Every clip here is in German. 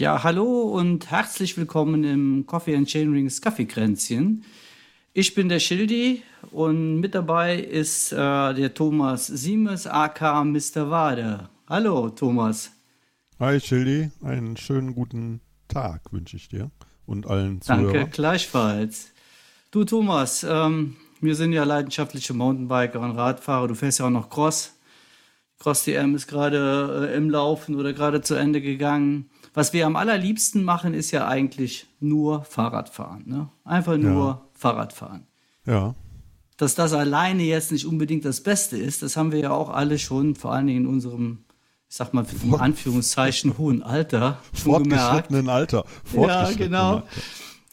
Ja, hallo und herzlich willkommen im Coffee and Chain Rings Kaffeekränzchen. Ich bin der Schildi und mit dabei ist äh, der Thomas Siemes, aka Mr. Wade. Hallo, Thomas. Hi, Schildi. Einen schönen guten Tag wünsche ich dir und allen Zuhörern. Danke, gleichfalls. Du, Thomas, ähm, wir sind ja leidenschaftliche Mountainbiker und Radfahrer. Du fährst ja auch noch Cross. Cross DM ist gerade äh, im Laufen oder gerade zu Ende gegangen. Was wir am allerliebsten machen, ist ja eigentlich nur Fahrradfahren. Ne? Einfach nur ja. Fahrradfahren. Ja. Dass das alleine jetzt nicht unbedingt das Beste ist, das haben wir ja auch alle schon, vor allen Dingen in unserem, ich sag mal, in Anführungszeichen, hohen Alter. Fortgeschrittenen Alter. Fortgeschrittenen ja, genau. Alter.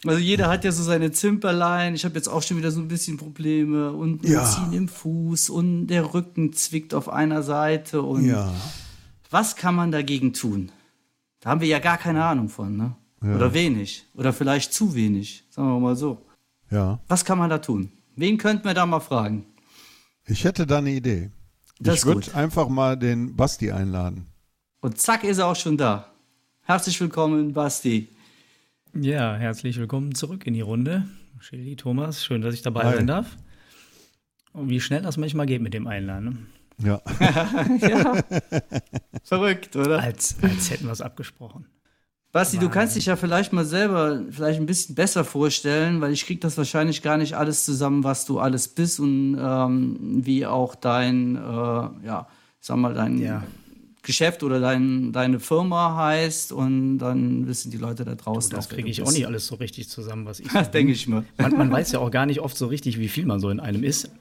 Also jeder hat ja so seine Zimperlein. Ich habe jetzt auch schon wieder so ein bisschen Probleme und ein ja. Ziehen im Fuß und der Rücken zwickt auf einer Seite. Und ja. was kann man dagegen tun? Da haben wir ja gar keine Ahnung von, ne? Ja. Oder wenig. Oder vielleicht zu wenig. Sagen wir mal so. Ja. Was kann man da tun? Wen könnten wir da mal fragen? Ich hätte da eine Idee. Das ich würde einfach mal den Basti einladen. Und zack ist er auch schon da. Herzlich willkommen, Basti. Ja, herzlich willkommen zurück in die Runde. Schildi, Thomas, schön, dass ich dabei Hi. sein darf. Und wie schnell das manchmal geht mit dem Einladen. Ja. ja. Verrückt, oder? Als, als hätten wir es abgesprochen. Basti, du kannst dich ja vielleicht mal selber vielleicht ein bisschen besser vorstellen, weil ich krieg das wahrscheinlich gar nicht alles zusammen, was du alles bist und ähm, wie auch dein, äh, ja, sag mal, dein ja. Geschäft oder dein, deine Firma heißt und dann wissen die Leute da draußen. Du, das kriege ich auch nicht alles so richtig zusammen, was ich. Das denke ich mir. Man, man, weiß ja auch gar nicht oft so richtig, wie viel man so in einem ist.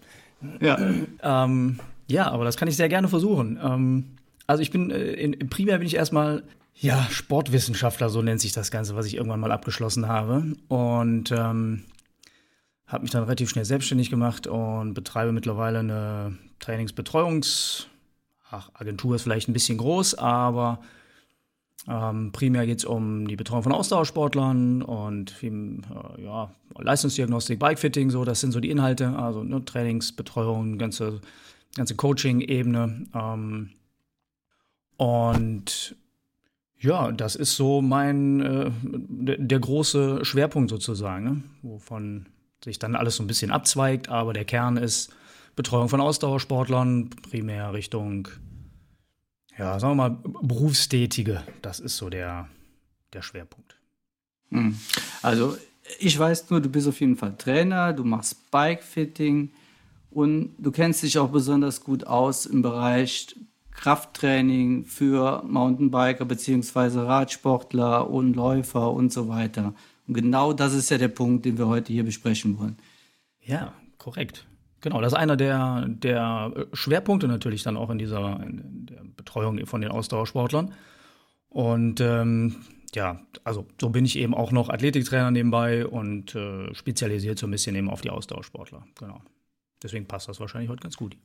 Ja. Ähm, ja, aber das kann ich sehr gerne versuchen. Ähm, also ich bin, äh, in, primär bin ich erstmal, ja, Sportwissenschaftler, so nennt sich das Ganze, was ich irgendwann mal abgeschlossen habe. Und ähm, habe mich dann relativ schnell selbstständig gemacht und betreibe mittlerweile eine Trainingsbetreuungs- ach, Agentur ist vielleicht ein bisschen groß, aber ähm, primär geht es um die Betreuung von Ausdauersportlern und viel, äh, ja, Leistungsdiagnostik, Bikefitting, so, das sind so die Inhalte, also ne, Trainingsbetreuung, ganze, ganze Coaching-Ebene. Ähm, und ja, das ist so mein, äh, der, große Schwerpunkt sozusagen, ne? wovon sich dann alles so ein bisschen abzweigt, aber der Kern ist Betreuung von Ausdauersportlern, primär Richtung, ja, sagen wir mal, Berufstätige. Das ist so der, der Schwerpunkt. Hm. Also, ich weiß nur, du bist auf jeden Fall Trainer, du machst Bikefitting und du kennst dich auch besonders gut aus im Bereich Krafttraining für Mountainbiker bzw. Radsportler und Läufer und so weiter. Und genau das ist ja der Punkt, den wir heute hier besprechen wollen. Ja, korrekt. Genau, das ist einer der, der Schwerpunkte natürlich dann auch in dieser in der Betreuung von den Ausdauersportlern. Und ähm, ja, also so bin ich eben auch noch Athletiktrainer nebenbei und äh, spezialisiert so ein bisschen eben auf die Ausdauersportler. Genau. Deswegen passt das wahrscheinlich heute ganz gut.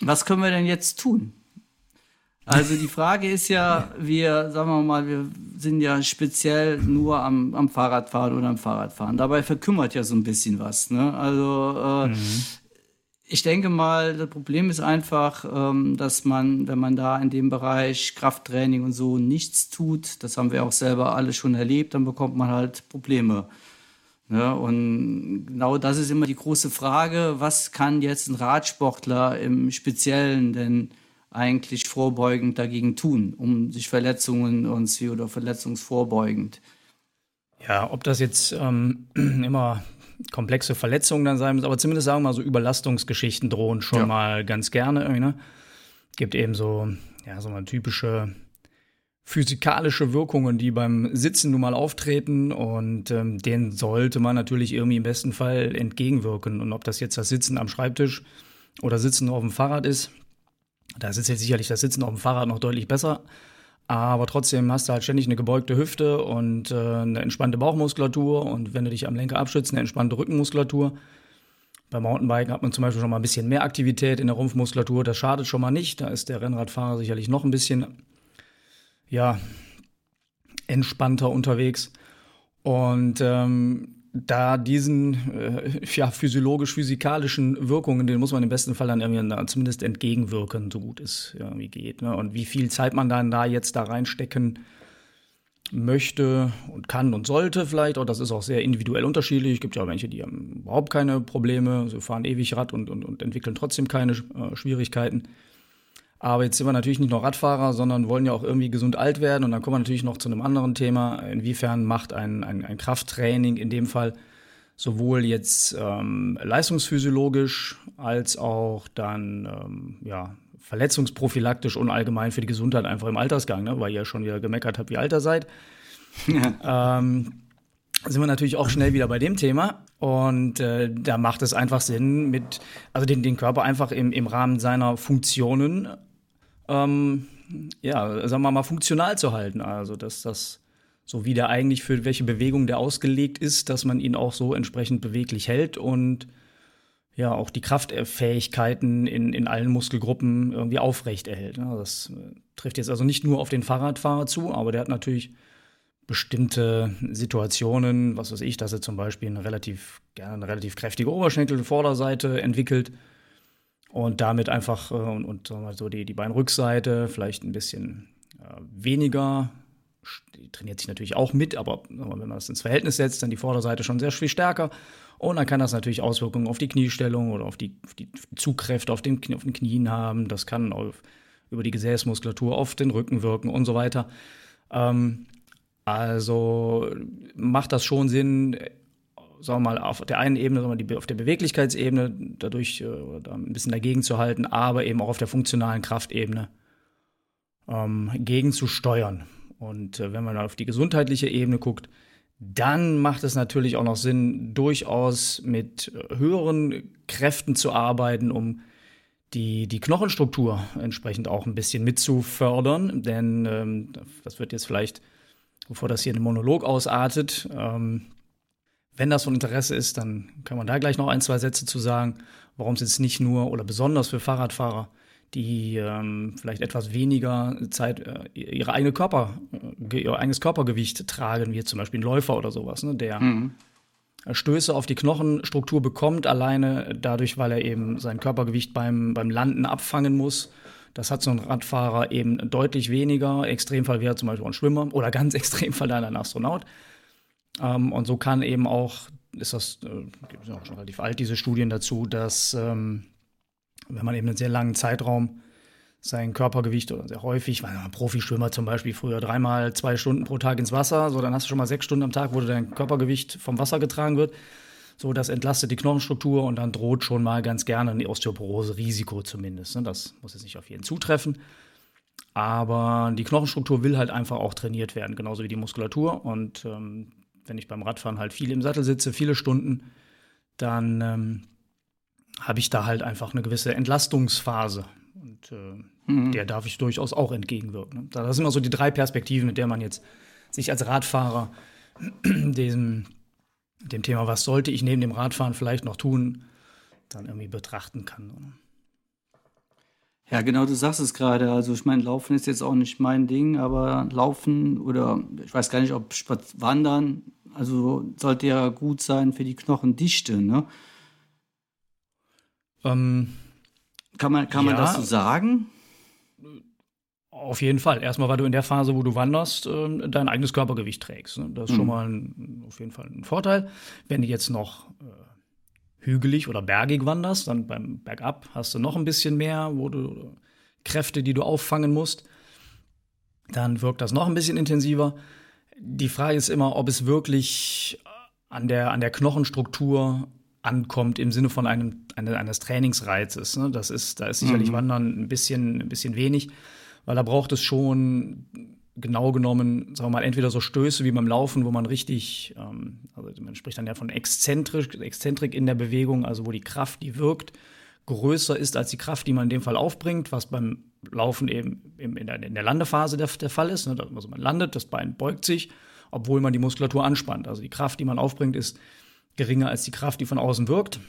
Was können wir denn jetzt tun? Also die Frage ist ja, wir, sagen wir mal, wir sind ja speziell nur am, am Fahrradfahren oder am Fahrradfahren. Dabei verkümmert ja so ein bisschen was. Ne? Also äh, mhm. ich denke mal, das Problem ist einfach, ähm, dass man, wenn man da in dem Bereich Krafttraining und so nichts tut, das haben wir auch selber alle schon erlebt, dann bekommt man halt Probleme. Ne? Und genau das ist immer die große Frage, was kann jetzt ein Radsportler im Speziellen denn eigentlich vorbeugend dagegen tun, um sich Verletzungen und oder verletzungsvorbeugend? Ja, ob das jetzt ähm, immer komplexe Verletzungen dann sein müssen, aber zumindest sagen wir mal so Überlastungsgeschichten drohen schon ja. mal ganz gerne. Ne? Gibt eben so, ja, so mal typische physikalische Wirkungen, die beim Sitzen nun mal auftreten und ähm, denen sollte man natürlich irgendwie im besten Fall entgegenwirken. Und ob das jetzt das Sitzen am Schreibtisch oder Sitzen auf dem Fahrrad ist, da ist jetzt sicherlich das Sitzen auf dem Fahrrad noch deutlich besser. Aber trotzdem hast du halt ständig eine gebeugte Hüfte und äh, eine entspannte Bauchmuskulatur und wenn du dich am Lenker abschützt, eine entspannte Rückenmuskulatur. Beim Mountainbiken hat man zum Beispiel schon mal ein bisschen mehr Aktivität in der Rumpfmuskulatur. Das schadet schon mal nicht. Da ist der Rennradfahrer sicherlich noch ein bisschen, ja, entspannter unterwegs. Und ähm, da diesen äh, ja, physiologisch-physikalischen Wirkungen, denen muss man im besten Fall dann irgendwie zumindest entgegenwirken, so gut es irgendwie geht. Ne? Und wie viel Zeit man dann da jetzt da reinstecken möchte und kann und sollte vielleicht. Auch das ist auch sehr individuell unterschiedlich. Es gibt ja auch welche, die haben überhaupt keine Probleme, sie fahren ewig Rad und, und, und entwickeln trotzdem keine äh, Schwierigkeiten. Aber jetzt sind wir natürlich nicht nur Radfahrer, sondern wollen ja auch irgendwie gesund alt werden. Und dann kommen wir natürlich noch zu einem anderen Thema. Inwiefern macht ein, ein, ein Krafttraining in dem Fall sowohl jetzt ähm, leistungsphysiologisch als auch dann ähm, ja, verletzungsprophylaktisch und allgemein für die Gesundheit einfach im Altersgang, ne? weil ihr ja schon wieder gemeckert habt, wie alt ihr seid. Ja. Ähm, sind wir natürlich auch schnell wieder bei dem Thema. Und äh, da macht es einfach Sinn, mit, also den, den Körper einfach im, im Rahmen seiner Funktionen, ähm, ja, sagen wir mal, funktional zu halten. Also, dass das, so wie der eigentlich für welche Bewegung der ausgelegt ist, dass man ihn auch so entsprechend beweglich hält und ja auch die Kraftfähigkeiten in, in allen Muskelgruppen irgendwie aufrecht erhält. Das äh, trifft jetzt also nicht nur auf den Fahrradfahrer zu, aber der hat natürlich bestimmte Situationen, was weiß ich, dass er zum Beispiel eine relativ, gerne eine relativ kräftige Oberschenkel-Vorderseite entwickelt und damit einfach äh, und, und wir so die, die Beinrückseite vielleicht ein bisschen äh, weniger die trainiert sich natürlich auch mit, aber wenn man das ins Verhältnis setzt, dann die Vorderseite schon sehr viel stärker. Und dann kann das natürlich Auswirkungen auf die Kniestellung oder auf die, auf die Zugkräfte auf den, auf den Knien haben. Das kann auf, über die Gesäßmuskulatur auf den Rücken wirken und so weiter. Ähm, also macht das schon Sinn, sagen wir mal, auf der einen Ebene, sagen wir, die, auf der Beweglichkeitsebene dadurch äh, ein bisschen dagegen zu halten, aber eben auch auf der funktionalen Kraftebene ähm, gegenzusteuern. Und äh, wenn man auf die gesundheitliche Ebene guckt, dann macht es natürlich auch noch Sinn, durchaus mit äh, höheren Kräften zu arbeiten, um die, die Knochenstruktur entsprechend auch ein bisschen mitzufördern. Denn ähm, das wird jetzt vielleicht, bevor das hier ein Monolog ausartet, ähm, wenn das von Interesse ist, dann kann man da gleich noch ein, zwei Sätze zu sagen, warum es jetzt nicht nur oder besonders für Fahrradfahrer die ähm, vielleicht etwas weniger Zeit äh, ihre eigene Körper, äh, ihr eigenes Körpergewicht tragen, wie zum Beispiel ein Läufer oder sowas, ne, der mhm. Stöße auf die Knochenstruktur bekommt, alleine dadurch, weil er eben sein Körpergewicht beim, beim Landen abfangen muss. Das hat so ein Radfahrer eben deutlich weniger. Extremfall wäre zum Beispiel ein Schwimmer oder ganz Extremfall dann ein Astronaut. Ähm, und so kann eben auch, ist das, äh, gibt es auch schon relativ alt, diese Studien dazu, dass ähm, wenn man eben einen sehr langen Zeitraum sein Körpergewicht oder sehr häufig, weil ein Profischwimmer zum Beispiel früher dreimal zwei Stunden pro Tag ins Wasser, so dann hast du schon mal sechs Stunden am Tag, wo dein Körpergewicht vom Wasser getragen wird. So, das entlastet die Knochenstruktur und dann droht schon mal ganz gerne ein Osteoporose-Risiko zumindest. Ne? Das muss jetzt nicht auf jeden zutreffen. Aber die Knochenstruktur will halt einfach auch trainiert werden, genauso wie die Muskulatur. Und ähm, wenn ich beim Radfahren halt viel im Sattel sitze, viele Stunden, dann ähm, habe ich da halt einfach eine gewisse Entlastungsphase. Und äh, mhm. der darf ich durchaus auch entgegenwirken. Ne? Das sind immer so die drei Perspektiven, mit der man jetzt sich als Radfahrer diesem, dem Thema, was sollte ich neben dem Radfahren vielleicht noch tun, dann irgendwie betrachten kann. Ne? Ja, genau, du sagst es gerade. Also ich meine, Laufen ist jetzt auch nicht mein Ding, aber Laufen oder ich weiß gar nicht, ob Wandern, also sollte ja gut sein für die Knochendichte, ne? Ähm, kann man, kann ja, man das so sagen? Auf jeden Fall. Erstmal, weil du in der Phase, wo du wanderst, äh, dein eigenes Körpergewicht trägst. Ne? Das ist mhm. schon mal ein, auf jeden Fall ein Vorteil. Wenn du jetzt noch äh, hügelig oder bergig wanderst, dann beim Bergab hast du noch ein bisschen mehr, wo du Kräfte, die du auffangen musst. Dann wirkt das noch ein bisschen intensiver. Die Frage ist immer, ob es wirklich an der, an der Knochenstruktur ankommt im Sinne von einem, eines Trainingsreizes. Ne? Das ist, da ist sicherlich mhm. Wandern ein bisschen, ein bisschen wenig, weil da braucht es schon genau genommen, sagen wir mal, entweder so Stöße wie beim Laufen, wo man richtig, ähm, also man spricht dann ja von Exzentrik, Exzentrik in der Bewegung, also wo die Kraft, die wirkt, größer ist als die Kraft, die man in dem Fall aufbringt, was beim Laufen eben in der, in der Landephase der, der Fall ist. Ne? Also man landet, das Bein beugt sich, obwohl man die Muskulatur anspannt. Also die Kraft, die man aufbringt, ist geringer als die Kraft, die von außen wirkt.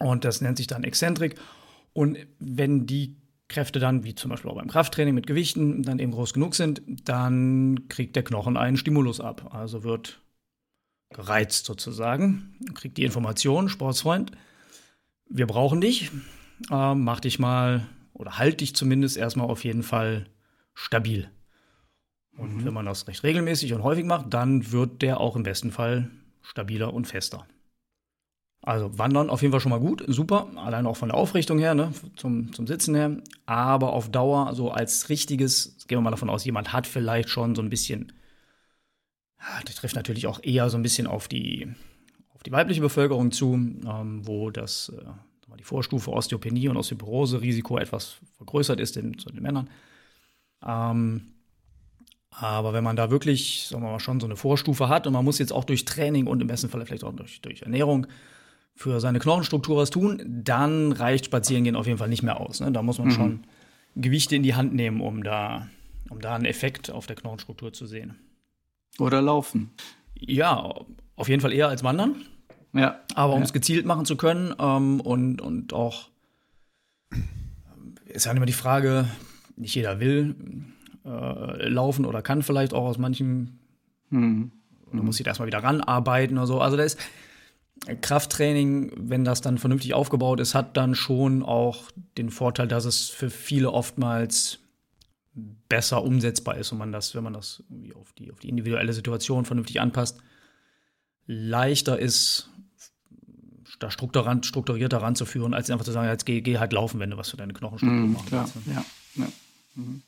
Und das nennt sich dann Exzentrik. Und wenn die Kräfte dann, wie zum Beispiel auch beim Krafttraining mit Gewichten, dann eben groß genug sind, dann kriegt der Knochen einen Stimulus ab. Also wird gereizt sozusagen, kriegt die Information, Sportsfreund, wir brauchen dich, äh, mach dich mal oder halt dich zumindest erstmal auf jeden Fall stabil. Und mhm. wenn man das recht regelmäßig und häufig macht, dann wird der auch im besten Fall stabiler und fester. Also Wandern auf jeden Fall schon mal gut, super, allein auch von der Aufrichtung her, ne, zum, zum Sitzen her. Aber auf Dauer, so als richtiges, gehen wir mal davon aus, jemand hat vielleicht schon so ein bisschen, das trifft natürlich auch eher so ein bisschen auf die, auf die weibliche Bevölkerung zu, ähm, wo das, äh, die Vorstufe Osteopenie und Osteoporose-Risiko etwas vergrößert ist in, zu den Männern. Ähm, aber wenn man da wirklich, sagen wir mal, schon so eine Vorstufe hat und man muss jetzt auch durch Training und im besten Fall vielleicht auch durch, durch Ernährung für seine Knochenstruktur was tun, dann reicht Spazierengehen auf jeden Fall nicht mehr aus. Ne? Da muss man mhm. schon Gewichte in die Hand nehmen, um da, um da einen Effekt auf der Knochenstruktur zu sehen. Oder laufen. Ja, auf jeden Fall eher als wandern. Ja. Aber um es ja. gezielt machen zu können ähm, und, und auch ist ja immer die Frage, nicht jeder will äh, laufen oder kann vielleicht auch aus manchen, mhm. oder muss sich erstmal wieder ranarbeiten oder so. Also da ist Krafttraining, wenn das dann vernünftig aufgebaut ist, hat dann schon auch den Vorteil, dass es für viele oftmals besser umsetzbar ist und man das, wenn man das irgendwie auf die, auf die individuelle Situation vernünftig anpasst, leichter ist, da strukturierter ranzuführen, als einfach zu sagen, jetzt geh, geh halt laufen, wenn du was für deine Knochenstruktur mm, machen willst. Ja, ja. Mhm.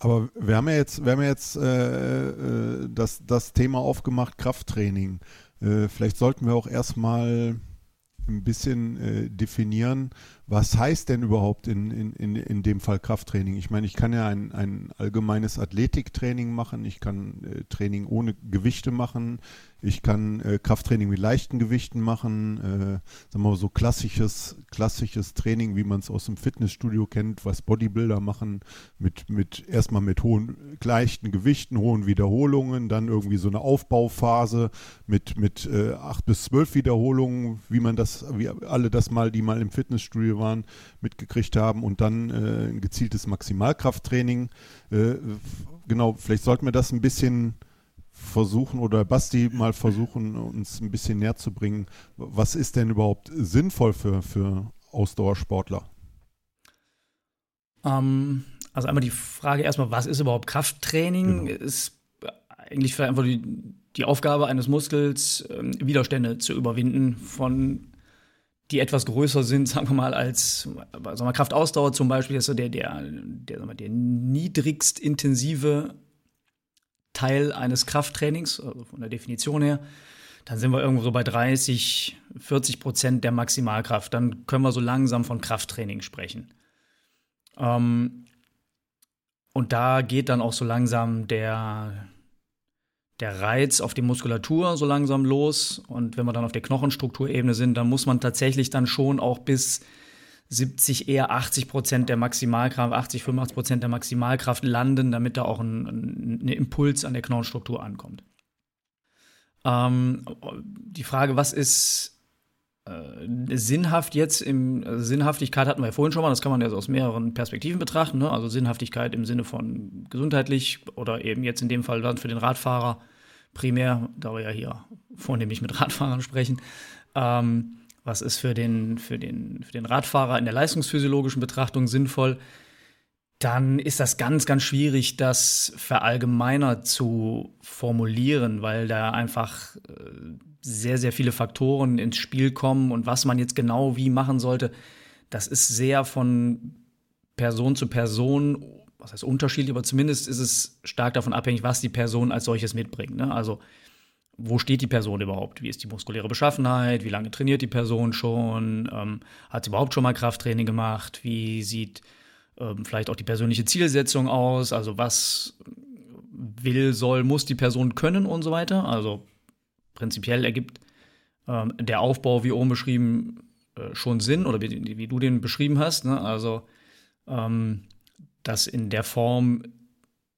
Aber wir haben ja jetzt, wir haben ja jetzt äh, äh, das, das Thema aufgemacht, Krafttraining. Äh, vielleicht sollten wir auch erstmal ein bisschen äh, definieren, was heißt denn überhaupt in, in, in, in dem Fall Krafttraining? Ich meine, ich kann ja ein, ein allgemeines Athletiktraining machen, ich kann äh, Training ohne Gewichte machen, ich kann äh, Krafttraining mit leichten Gewichten machen, äh, sagen wir mal so klassisches, klassisches Training, wie man es aus dem Fitnessstudio kennt, was Bodybuilder machen, mit, mit erstmal mit hohen, leichten Gewichten, hohen Wiederholungen, dann irgendwie so eine Aufbauphase mit, mit äh, acht bis zwölf Wiederholungen, wie man das, wie alle das mal, die mal im Fitnessstudio waren, mitgekriegt haben und dann äh, ein gezieltes Maximalkrafttraining. Äh, genau, vielleicht sollten wir das ein bisschen versuchen oder Basti mal versuchen, uns ein bisschen näher zu bringen. Was ist denn überhaupt sinnvoll für, für Ausdauersportler? Ähm, also einmal die Frage erstmal, was ist überhaupt Krafttraining? Genau. Ist eigentlich einfach die, die Aufgabe eines Muskels, ähm, Widerstände zu überwinden von die etwas größer sind, sagen wir mal, als sagen wir, Kraftausdauer zum Beispiel, ist so der, der, der, der, der niedrigst intensive Teil eines Krafttrainings, also von der Definition her, dann sind wir irgendwo so bei 30, 40 Prozent der Maximalkraft. Dann können wir so langsam von Krafttraining sprechen. Ähm, und da geht dann auch so langsam der, der Reiz auf die Muskulatur so langsam los. Und wenn wir dann auf der Knochenstrukturebene sind, dann muss man tatsächlich dann schon auch bis 70, eher 80 Prozent der Maximalkraft, 80, 85 Prozent der Maximalkraft landen, damit da auch ein, ein, Impuls an der Knochenstruktur ankommt. Ähm, die Frage, was ist äh, sinnhaft jetzt im äh, Sinnhaftigkeit hatten wir ja vorhin schon mal, das kann man ja aus mehreren Perspektiven betrachten. Ne? Also Sinnhaftigkeit im Sinne von gesundheitlich oder eben jetzt in dem Fall dann für den Radfahrer primär, da wir ja hier vornehmlich mit Radfahrern sprechen. Ähm, was ist für den, für den, für den Radfahrer in der leistungsphysiologischen Betrachtung sinnvoll, dann ist das ganz, ganz schwierig, das verallgemeinert zu formulieren, weil da einfach äh, sehr, sehr viele Faktoren ins Spiel kommen und was man jetzt genau wie machen sollte, das ist sehr von Person zu Person, was heißt unterschiedlich, aber zumindest ist es stark davon abhängig, was die Person als solches mitbringt. Ne? Also wo steht die Person überhaupt? Wie ist die muskuläre Beschaffenheit? Wie lange trainiert die Person schon? Ähm, hat sie überhaupt schon mal Krafttraining gemacht? Wie sieht ähm, vielleicht auch die persönliche Zielsetzung aus? Also was will, soll, muss die Person können und so weiter? Also prinzipiell ergibt ähm, der Aufbau, wie oben beschrieben, äh, schon Sinn oder wie, wie, du den beschrieben hast. Ne? Also ähm, dass in der Form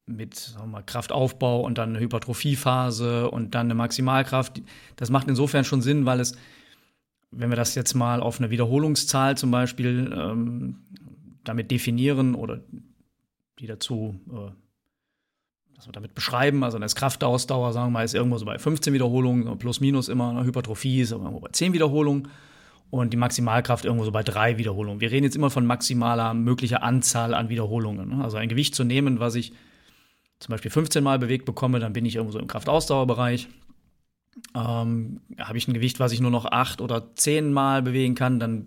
mit sagen wir mal, Kraftaufbau und dann eine Hypertrophiephase und dann eine Maximalkraft. Das macht insofern schon Sinn, weil es, wenn wir das jetzt mal auf eine Wiederholungszahl zum Beispiel ähm, damit definieren oder die dazu, äh, dass wir damit beschreiben, also eine Kraftausdauer, sagen wir mal, ist irgendwo so bei 15 Wiederholungen, plus minus immer, eine Hypertrophie ist irgendwo bei 10 Wiederholungen und die Maximalkraft irgendwo so bei drei Wiederholungen. Wir reden jetzt immer von maximaler möglicher Anzahl an Wiederholungen. Ne? Also ein Gewicht zu nehmen, was ich zum Beispiel 15 Mal bewegt bekomme, dann bin ich irgendwo so im Kraftausdauerbereich. Ähm, habe ich ein Gewicht, was ich nur noch 8 oder 10 Mal bewegen kann, dann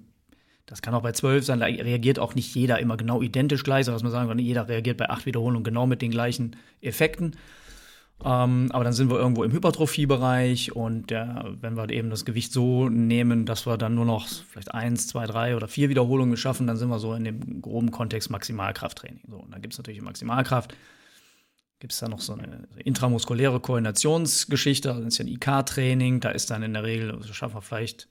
das kann auch bei 12 sein, da reagiert auch nicht jeder immer genau identisch gleich, so dass man sagen kann, jeder reagiert bei 8 Wiederholungen genau mit den gleichen Effekten. Ähm, aber dann sind wir irgendwo im Hypertrophiebereich und der, wenn wir eben das Gewicht so nehmen, dass wir dann nur noch vielleicht eins, zwei, drei oder vier Wiederholungen schaffen, dann sind wir so in dem groben Kontext Maximalkrafttraining. So, und dann gibt es natürlich Maximalkraft. Gibt es da noch so eine intramuskuläre Koordinationsgeschichte, also das ist ja ein IK-Training, da ist dann in der Regel, also schaffen wir vielleicht,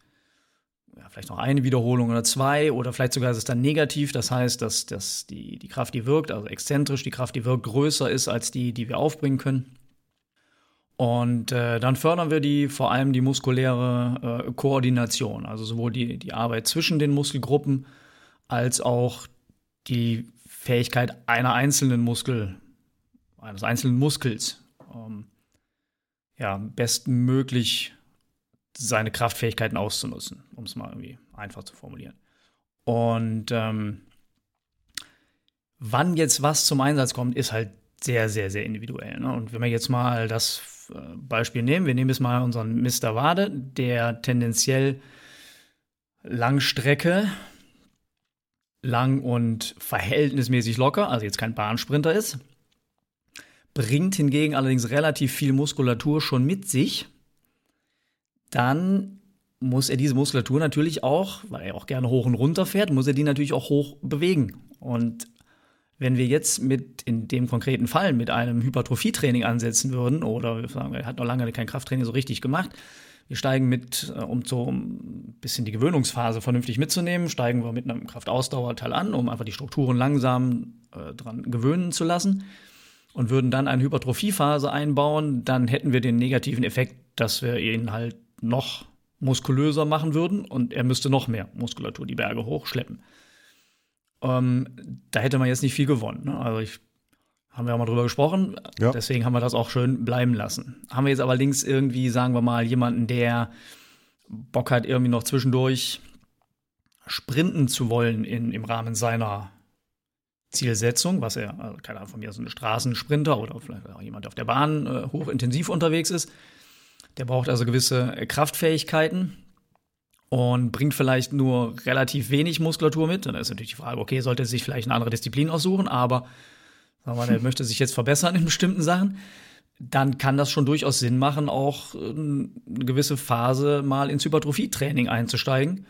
ja, vielleicht noch eine Wiederholung oder zwei, oder vielleicht sogar ist es dann negativ, das heißt, dass, dass die, die Kraft, die wirkt, also exzentrisch, die Kraft, die wirkt, größer ist als die, die wir aufbringen können. Und äh, dann fördern wir die vor allem die muskuläre äh, Koordination, also sowohl die, die Arbeit zwischen den Muskelgruppen als auch die Fähigkeit einer einzelnen Muskel, eines einzelnen Muskels, ähm, ja, bestmöglich seine Kraftfähigkeiten auszunutzen, um es mal irgendwie einfach zu formulieren. Und ähm, wann jetzt was zum Einsatz kommt, ist halt sehr, sehr, sehr individuell. Ne? Und wenn wir jetzt mal das Beispiel nehmen. Wir nehmen jetzt mal unseren Mr. Wade, der tendenziell Langstrecke, lang und verhältnismäßig locker, also jetzt kein Bahnsprinter ist, bringt hingegen allerdings relativ viel Muskulatur schon mit sich, dann muss er diese Muskulatur natürlich auch, weil er auch gerne hoch und runter fährt, muss er die natürlich auch hoch bewegen. Und wenn wir jetzt mit in dem konkreten Fall mit einem Hypertrophietraining ansetzen würden, oder wir sagen, er hat noch lange kein Krafttraining so richtig gemacht, wir steigen mit, äh, um so ein bisschen die Gewöhnungsphase vernünftig mitzunehmen, steigen wir mit einem Kraftausdauerteil an, um einfach die Strukturen langsam äh, dran gewöhnen zu lassen und würden dann eine Hypertrophiephase einbauen, dann hätten wir den negativen Effekt, dass wir ihn halt noch muskulöser machen würden und er müsste noch mehr Muskulatur die Berge hochschleppen. Ähm, da hätte man jetzt nicht viel gewonnen. Ne? Also ich haben wir auch mal drüber gesprochen. Ja. Deswegen haben wir das auch schön bleiben lassen. Haben wir jetzt aber links irgendwie, sagen wir mal, jemanden, der Bock hat, irgendwie noch zwischendurch sprinten zu wollen in, im Rahmen seiner Zielsetzung, was er, also keine Ahnung, von mir so ein Straßensprinter oder vielleicht auch jemand, der auf der Bahn äh, hochintensiv unterwegs ist. Der braucht also gewisse Kraftfähigkeiten und bringt vielleicht nur relativ wenig Muskulatur mit. Dann ist natürlich die Frage, okay, sollte er sich vielleicht eine andere Disziplin aussuchen, aber sagen wir mal, er möchte sich jetzt verbessern in bestimmten Sachen, dann kann das schon durchaus Sinn machen, auch ähm, eine gewisse Phase mal ins Hypertrophie-Training einzusteigen,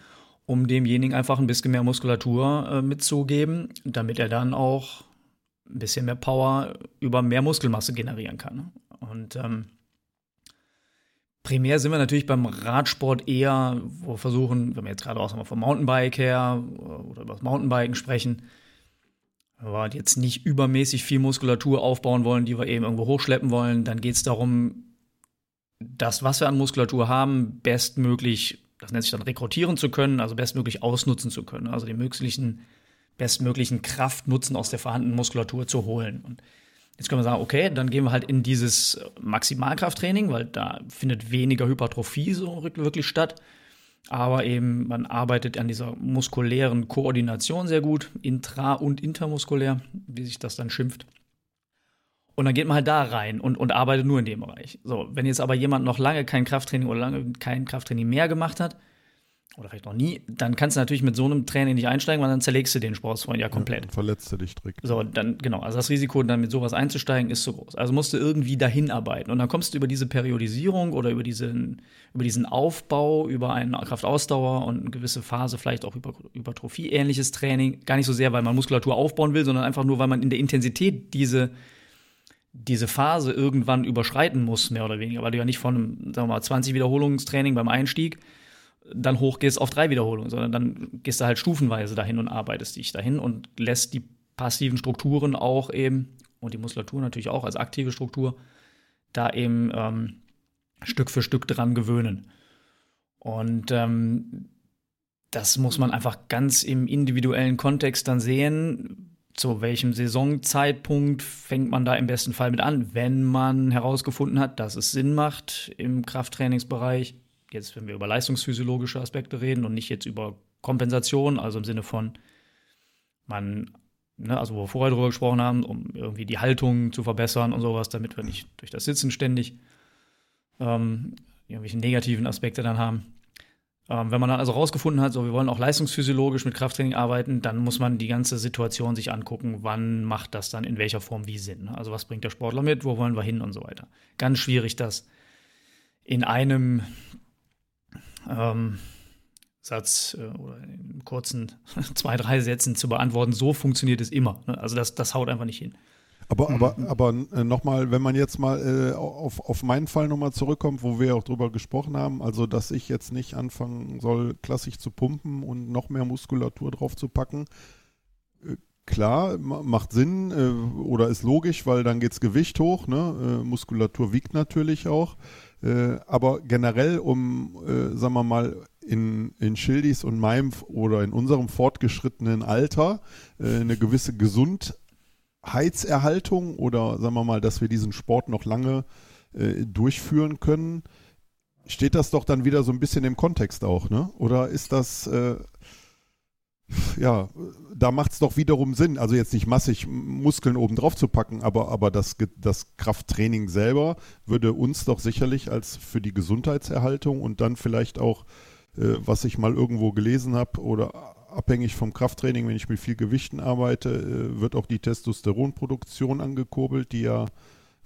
um demjenigen einfach ein bisschen mehr Muskulatur äh, mitzugeben, damit er dann auch ein bisschen mehr Power über mehr Muskelmasse generieren kann. Und ähm, Primär sind wir natürlich beim Radsport eher, wo wir versuchen, wenn wir jetzt gerade auch mal vom Mountainbike her oder über das Mountainbiken sprechen, wir jetzt nicht übermäßig viel Muskulatur aufbauen wollen, die wir eben irgendwo hochschleppen wollen, dann geht es darum, das, was wir an Muskulatur haben, bestmöglich, das nennt sich dann rekrutieren zu können, also bestmöglich ausnutzen zu können, also den möglichen, bestmöglichen Kraftnutzen aus der vorhandenen Muskulatur zu holen. Und Jetzt können wir sagen, okay, dann gehen wir halt in dieses Maximalkrafttraining, weil da findet weniger Hypertrophie so wirklich statt. Aber eben, man arbeitet an dieser muskulären Koordination sehr gut, intra- und intermuskulär, wie sich das dann schimpft. Und dann geht man halt da rein und, und arbeitet nur in dem Bereich. So, wenn jetzt aber jemand noch lange kein Krafttraining oder lange kein Krafttraining mehr gemacht hat, oder vielleicht noch nie, dann kannst du natürlich mit so einem Training nicht einsteigen, weil dann zerlegst du den Sportsfreund ja komplett. Ja, verletzt du dich direkt. So, dann, genau, also das Risiko, dann mit sowas einzusteigen, ist zu groß. Also musst du irgendwie dahin arbeiten. Und dann kommst du über diese Periodisierung oder über diesen, über diesen Aufbau, über eine Kraftausdauer und eine gewisse Phase, vielleicht auch über Hypertrophie-ähnliches Training, gar nicht so sehr, weil man Muskulatur aufbauen will, sondern einfach nur, weil man in der Intensität diese diese Phase irgendwann überschreiten muss, mehr oder weniger, weil du ja nicht von einem, sagen wir mal, 20 Wiederholungstraining beim Einstieg dann hochgehst auf drei Wiederholungen, sondern dann gehst du halt stufenweise dahin und arbeitest dich dahin und lässt die passiven Strukturen auch eben und die Muskulatur natürlich auch als aktive Struktur da eben ähm, Stück für Stück dran gewöhnen. Und ähm, das muss man einfach ganz im individuellen Kontext dann sehen. Zu welchem Saisonzeitpunkt fängt man da im besten Fall mit an, wenn man herausgefunden hat, dass es Sinn macht im Krafttrainingsbereich jetzt, wenn wir über leistungsphysiologische Aspekte reden und nicht jetzt über Kompensation, also im Sinne von, man ne, also wo wir vorher drüber gesprochen haben, um irgendwie die Haltung zu verbessern und sowas, damit wir nicht durch das Sitzen ständig ähm, irgendwelche negativen Aspekte dann haben. Ähm, wenn man dann also rausgefunden hat, so wir wollen auch leistungsphysiologisch mit Krafttraining arbeiten, dann muss man die ganze Situation sich angucken, wann macht das dann in welcher Form wie Sinn. Ne? Also was bringt der Sportler mit, wo wollen wir hin und so weiter. Ganz schwierig, das in einem ähm, Satz äh, oder in kurzen zwei, drei Sätzen zu beantworten. So funktioniert es immer. Ne? Also das, das haut einfach nicht hin. Aber, aber, aber äh, nochmal, wenn man jetzt mal äh, auf, auf meinen Fall nochmal zurückkommt, wo wir auch drüber gesprochen haben, also dass ich jetzt nicht anfangen soll, klassisch zu pumpen und noch mehr Muskulatur drauf zu packen. Äh, klar, macht Sinn äh, oder ist logisch, weil dann geht's Gewicht hoch, ne? Äh, Muskulatur wiegt natürlich auch. Äh, aber generell, um, sagen wir mal, in, in Schildis und meinem oder in unserem fortgeschrittenen Alter eine gewisse Gesundheit Heizerhaltung oder sagen wir mal, dass wir diesen Sport noch lange äh, durchführen können, steht das doch dann wieder so ein bisschen im Kontext auch, ne? Oder ist das, äh, ja, da macht es doch wiederum Sinn, also jetzt nicht massig Muskeln oben drauf zu packen, aber, aber das, das Krafttraining selber würde uns doch sicherlich als für die Gesundheitserhaltung und dann vielleicht auch, äh, was ich mal irgendwo gelesen habe oder abhängig vom Krafttraining, wenn ich mit viel Gewichten arbeite, äh, wird auch die Testosteronproduktion angekurbelt, die ja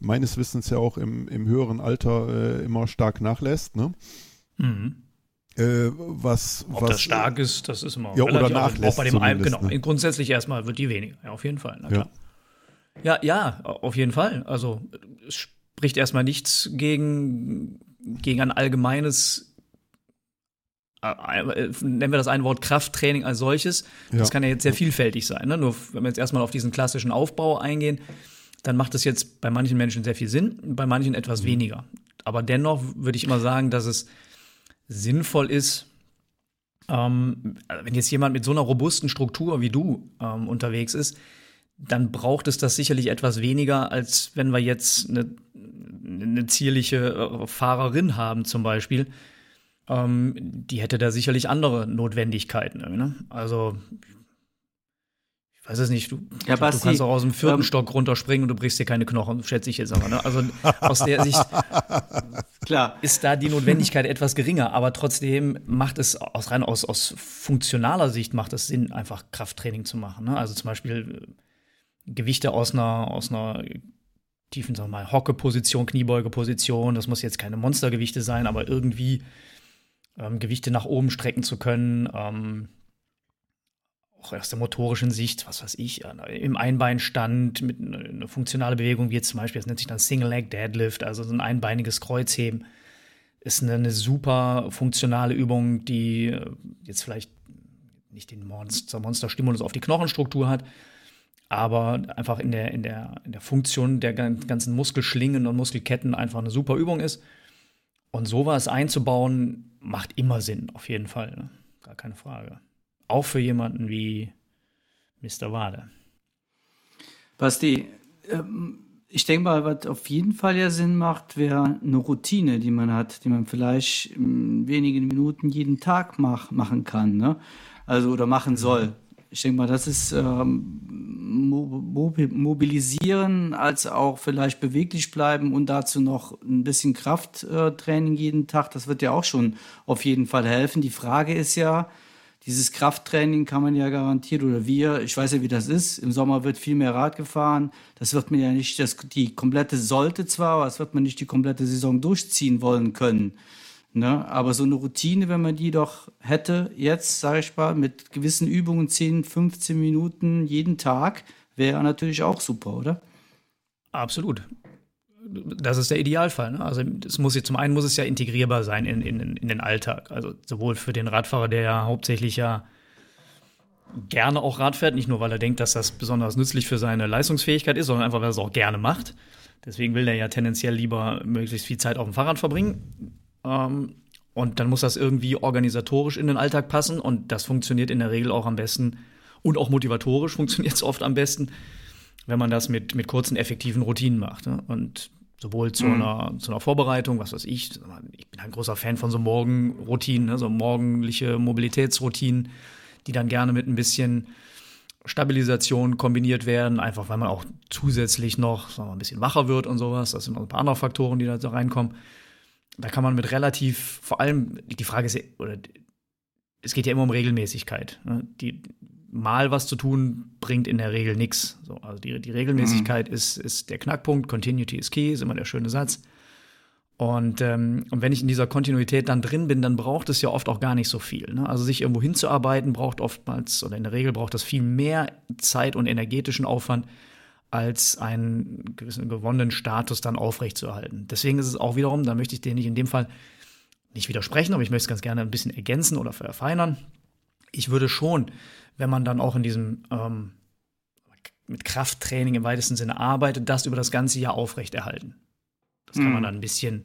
meines Wissens ja auch im, im höheren Alter äh, immer stark nachlässt. Ne? Mhm. Äh, was, Ob was, das stark ist, das ist immer ja, oder nachlässt. Auch bei dem einen, genau. Ne? Grundsätzlich erstmal wird die weniger, ja, auf jeden Fall. Ja. ja, ja, auf jeden Fall. Also es spricht erstmal nichts gegen, gegen ein allgemeines äh, nennen wir das ein Wort Krafttraining als solches. Ja. Das kann ja jetzt sehr vielfältig sein. Ne? Nur wenn wir jetzt erstmal auf diesen klassischen Aufbau eingehen, dann macht es jetzt bei manchen Menschen sehr viel Sinn, bei manchen etwas mhm. weniger. Aber dennoch würde ich immer sagen, dass es sinnvoll ist, ähm, wenn jetzt jemand mit so einer robusten Struktur wie du ähm, unterwegs ist, dann braucht es das sicherlich etwas weniger, als wenn wir jetzt eine, eine zierliche äh, Fahrerin haben zum Beispiel, ähm, die hätte da sicherlich andere Notwendigkeiten. Ne? Also ich weiß es nicht, du, ja, glaub, du kannst auch aus dem vierten ähm, Stock runterspringen und du brichst dir keine Knochen, schätze ich jetzt aber. Ne? Also aus der Sicht Klar. ist da die Notwendigkeit etwas geringer, aber trotzdem macht es aus rein aus, aus funktionaler Sicht macht es Sinn, einfach Krafttraining zu machen. Ne? Also zum Beispiel äh, Gewichte aus einer, aus einer tiefen, sagen wir mal, Hockeposition, Kniebeugeposition, das muss jetzt keine Monstergewichte sein, aber irgendwie ähm, Gewichte nach oben strecken zu können. Ähm, auch aus der motorischen Sicht, was weiß ich, im Einbeinstand mit einer ne funktionale Bewegung, wie jetzt zum Beispiel, das nennt sich dann Single Leg Deadlift, also so ein einbeiniges Kreuzheben, ist eine, eine super funktionale Übung, die äh, jetzt vielleicht nicht den Monster, Monsterstimulus auf die Knochenstruktur hat, aber einfach in der, in der, in der Funktion der ganzen Muskelschlingen und Muskelketten einfach eine super Übung ist. Und sowas einzubauen, macht immer Sinn, auf jeden Fall. Ne? Gar keine Frage. Auch für jemanden wie Mr. Wade. Basti, ähm, ich denke mal, was auf jeden Fall ja Sinn macht, wäre eine Routine, die man hat, die man vielleicht in wenigen Minuten jeden Tag mach, machen kann. Ne? Also oder machen soll ich denke mal, das ist ähm, mobilisieren, als auch vielleicht beweglich bleiben und dazu noch ein bisschen Krafttraining jeden Tag. Das wird ja auch schon auf jeden Fall helfen. Die Frage ist ja, dieses Krafttraining kann man ja garantiert oder wir, ich weiß ja, wie das ist. Im Sommer wird viel mehr Rad gefahren. Das wird man ja nicht, das, die komplette sollte zwar, aber das wird man nicht die komplette Saison durchziehen wollen können. Ne? Aber so eine Routine, wenn man die doch hätte, jetzt, sage ich mal, mit gewissen Übungen 10, 15 Minuten jeden Tag, wäre natürlich auch super, oder? Absolut. Das ist der Idealfall. Ne? Also es muss zum einen muss es ja integrierbar sein in, in, in den Alltag. Also sowohl für den Radfahrer, der ja hauptsächlich ja gerne auch Rad fährt, nicht nur weil er denkt, dass das besonders nützlich für seine Leistungsfähigkeit ist, sondern einfach, weil er es auch gerne macht. Deswegen will er ja tendenziell lieber möglichst viel Zeit auf dem Fahrrad verbringen. Ähm, und dann muss das irgendwie organisatorisch in den Alltag passen. Und das funktioniert in der Regel auch am besten und auch motivatorisch funktioniert es oft am besten, wenn man das mit, mit kurzen, effektiven Routinen macht. Ne? Und sowohl zu, mhm. einer, zu einer Vorbereitung, was weiß ich, ich bin ein großer Fan von so Morgenroutinen, ne? so morgendliche Mobilitätsroutinen, die dann gerne mit ein bisschen Stabilisation kombiniert werden, einfach weil man auch zusätzlich noch sagen wir, ein bisschen wacher wird und sowas. Das sind noch ein paar andere Faktoren, die da so reinkommen. Da kann man mit relativ, vor allem, die Frage ist, oder es geht ja immer um Regelmäßigkeit. Ne? Die, mal was zu tun bringt in der Regel nichts. So, also die, die Regelmäßigkeit mhm. ist, ist der Knackpunkt. Continuity is key, ist immer der schöne Satz. Und, ähm, und wenn ich in dieser Kontinuität dann drin bin, dann braucht es ja oft auch gar nicht so viel. Ne? Also sich irgendwo hinzuarbeiten braucht oftmals, oder in der Regel braucht das viel mehr Zeit und energetischen Aufwand, als einen gewissen gewonnenen Status dann aufrechtzuerhalten. Deswegen ist es auch wiederum, da möchte ich dir nicht in dem Fall nicht widersprechen, aber ich möchte es ganz gerne ein bisschen ergänzen oder verfeinern. Ich würde schon, wenn man dann auch in diesem ähm, mit Krafttraining im weitesten Sinne arbeitet, das über das ganze Jahr aufrechterhalten. Das kann man mhm. dann ein bisschen,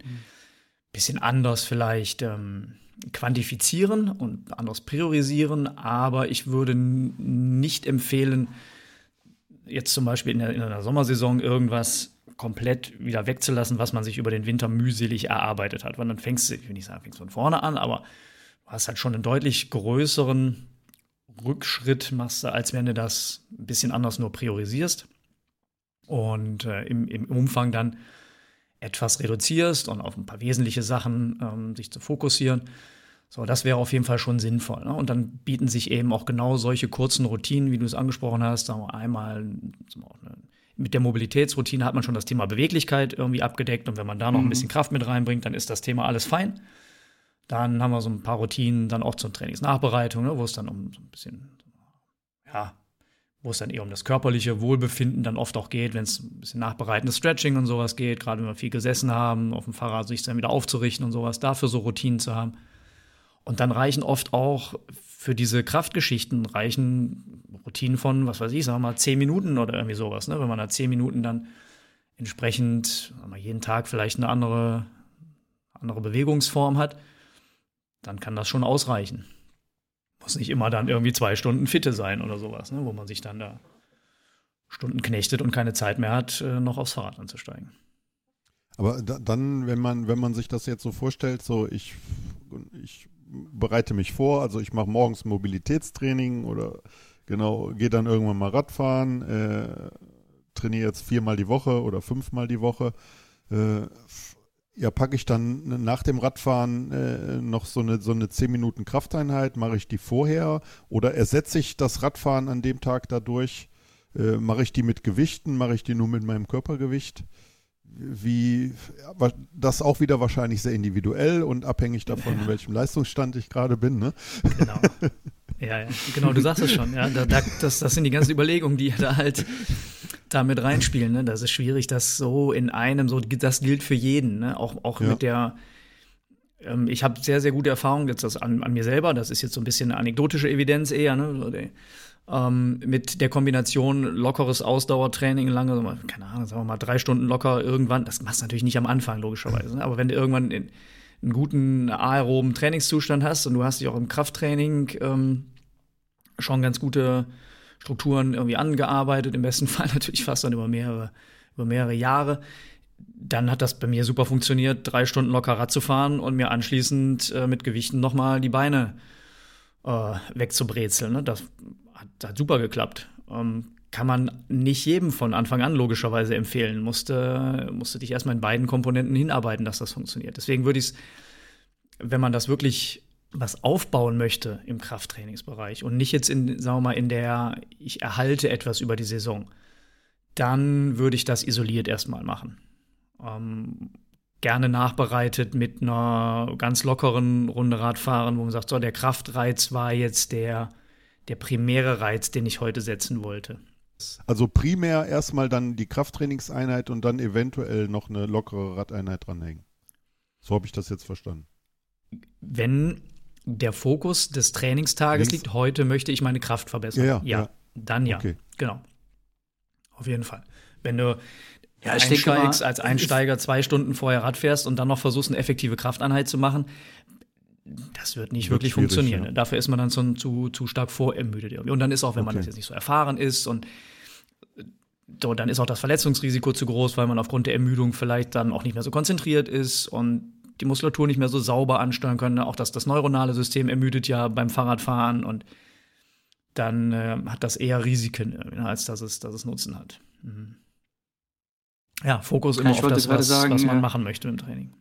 bisschen anders vielleicht ähm, quantifizieren und anders priorisieren, aber ich würde nicht empfehlen, jetzt zum Beispiel in, der, in Sommersaison irgendwas komplett wieder wegzulassen, was man sich über den Winter mühselig erarbeitet hat. Weil dann fängst du, ich will nicht sagen, fängst von vorne an, aber hast halt schon einen deutlich größeren Rückschritt machst als wenn du das ein bisschen anders nur priorisierst und äh, im, im Umfang dann etwas reduzierst und auf ein paar wesentliche Sachen ähm, sich zu fokussieren. So, das wäre auf jeden Fall schon sinnvoll. Ne? Und dann bieten sich eben auch genau solche kurzen Routinen, wie du es angesprochen hast, sagen wir einmal mit der Mobilitätsroutine hat man schon das Thema Beweglichkeit irgendwie abgedeckt und wenn man da noch mhm. ein bisschen Kraft mit reinbringt, dann ist das Thema alles fein. Dann haben wir so ein paar Routinen dann auch zur Trainingsnachbereitung, ne, wo es dann um so ein bisschen, ja, wo es dann eher um das körperliche Wohlbefinden dann oft auch geht, wenn es ein bisschen nachbereitendes Stretching und sowas geht, gerade wenn wir viel gesessen haben, auf dem Fahrrad sich dann wieder aufzurichten und sowas, dafür so Routinen zu haben. Und dann reichen oft auch für diese Kraftgeschichten reichen Routinen von, was weiß ich, sagen wir mal, zehn Minuten oder irgendwie sowas. Ne? Wenn man da zehn Minuten dann entsprechend wir, jeden Tag vielleicht eine andere, andere Bewegungsform hat, dann kann das schon ausreichen. Muss nicht immer dann irgendwie zwei Stunden Fitte sein oder sowas, ne? wo man sich dann da Stunden knechtet und keine Zeit mehr hat, äh, noch aufs Fahrrad anzusteigen. Aber da, dann, wenn man, wenn man sich das jetzt so vorstellt, so ich, ich bereite mich vor, also ich mache morgens Mobilitätstraining oder genau, gehe dann irgendwann mal Radfahren, äh, trainiere jetzt viermal die Woche oder fünfmal die Woche. Äh, ja, packe ich dann nach dem Radfahren äh, noch so eine, so eine 10 Minuten Krafteinheit, mache ich die vorher oder ersetze ich das Radfahren an dem Tag dadurch? Äh, mache ich die mit Gewichten, mache ich die nur mit meinem Körpergewicht? wie das auch wieder wahrscheinlich sehr individuell und abhängig davon, ja. in welchem Leistungsstand ich gerade bin. Ne? Genau. Ja, ja, genau, du sagst es schon. Ja, da, da, das, das sind die ganzen Überlegungen, die da halt da mit reinspielen. Ne? Das ist schwierig, das so in einem, so das gilt für jeden. Ne? Auch, auch ja. mit der, ähm, ich habe sehr, sehr gute Erfahrungen jetzt das an, an, mir selber. Das ist jetzt so ein bisschen eine anekdotische Evidenz eher. Ne? ähm, mit der Kombination lockeres Ausdauertraining, lange, keine Ahnung, sagen wir mal drei Stunden locker irgendwann, das machst du natürlich nicht am Anfang, logischerweise, ne? aber wenn du irgendwann in, einen guten aeroben Trainingszustand hast und du hast dich auch im Krafttraining ähm, schon ganz gute Strukturen irgendwie angearbeitet, im besten Fall natürlich fast dann über mehrere, über mehrere Jahre, dann hat das bei mir super funktioniert, drei Stunden locker Rad zu fahren und mir anschließend äh, mit Gewichten nochmal die Beine äh, wegzubrezeln. Ne? Das hat, hat super geklappt. Ähm, kann man nicht jedem von Anfang an logischerweise empfehlen. Musste, musste dich erstmal in beiden Komponenten hinarbeiten, dass das funktioniert. Deswegen würde ich es, wenn man das wirklich was aufbauen möchte im Krafttrainingsbereich und nicht jetzt in, sagen wir mal, in der, ich erhalte etwas über die Saison, dann würde ich das isoliert erstmal machen. Ähm, gerne nachbereitet mit einer ganz lockeren Runde Radfahren, wo man sagt, so, der Kraftreiz war jetzt der, der primäre Reiz, den ich heute setzen wollte. Also primär erstmal dann die Krafttrainingseinheit und dann eventuell noch eine lockere Radeinheit dranhängen. So habe ich das jetzt verstanden. Wenn der Fokus des Trainingstages Links. liegt, heute möchte ich meine Kraft verbessern. Ja, ja, ja. dann ja. Okay. Genau. Auf jeden Fall. Wenn du ja, einsteigst, als Einsteiger zwei Stunden vorher Rad fährst und dann noch versuchst, eine effektive Krafteinheit zu machen, das wird nicht wird wirklich funktionieren. Ja. Dafür ist man dann zu, zu, zu stark vorermüdet. Und dann ist auch, wenn okay. man jetzt nicht so erfahren ist und so, dann ist auch das Verletzungsrisiko zu groß, weil man aufgrund der Ermüdung vielleicht dann auch nicht mehr so konzentriert ist und die Muskulatur nicht mehr so sauber ansteuern kann. Auch das, das neuronale System ermüdet ja beim Fahrradfahren und dann äh, hat das eher Risiken, äh, als dass es, dass es Nutzen hat. Mhm. Ja, Fokus immer ja, auf das, was, sagen, was man ja. machen möchte im Training.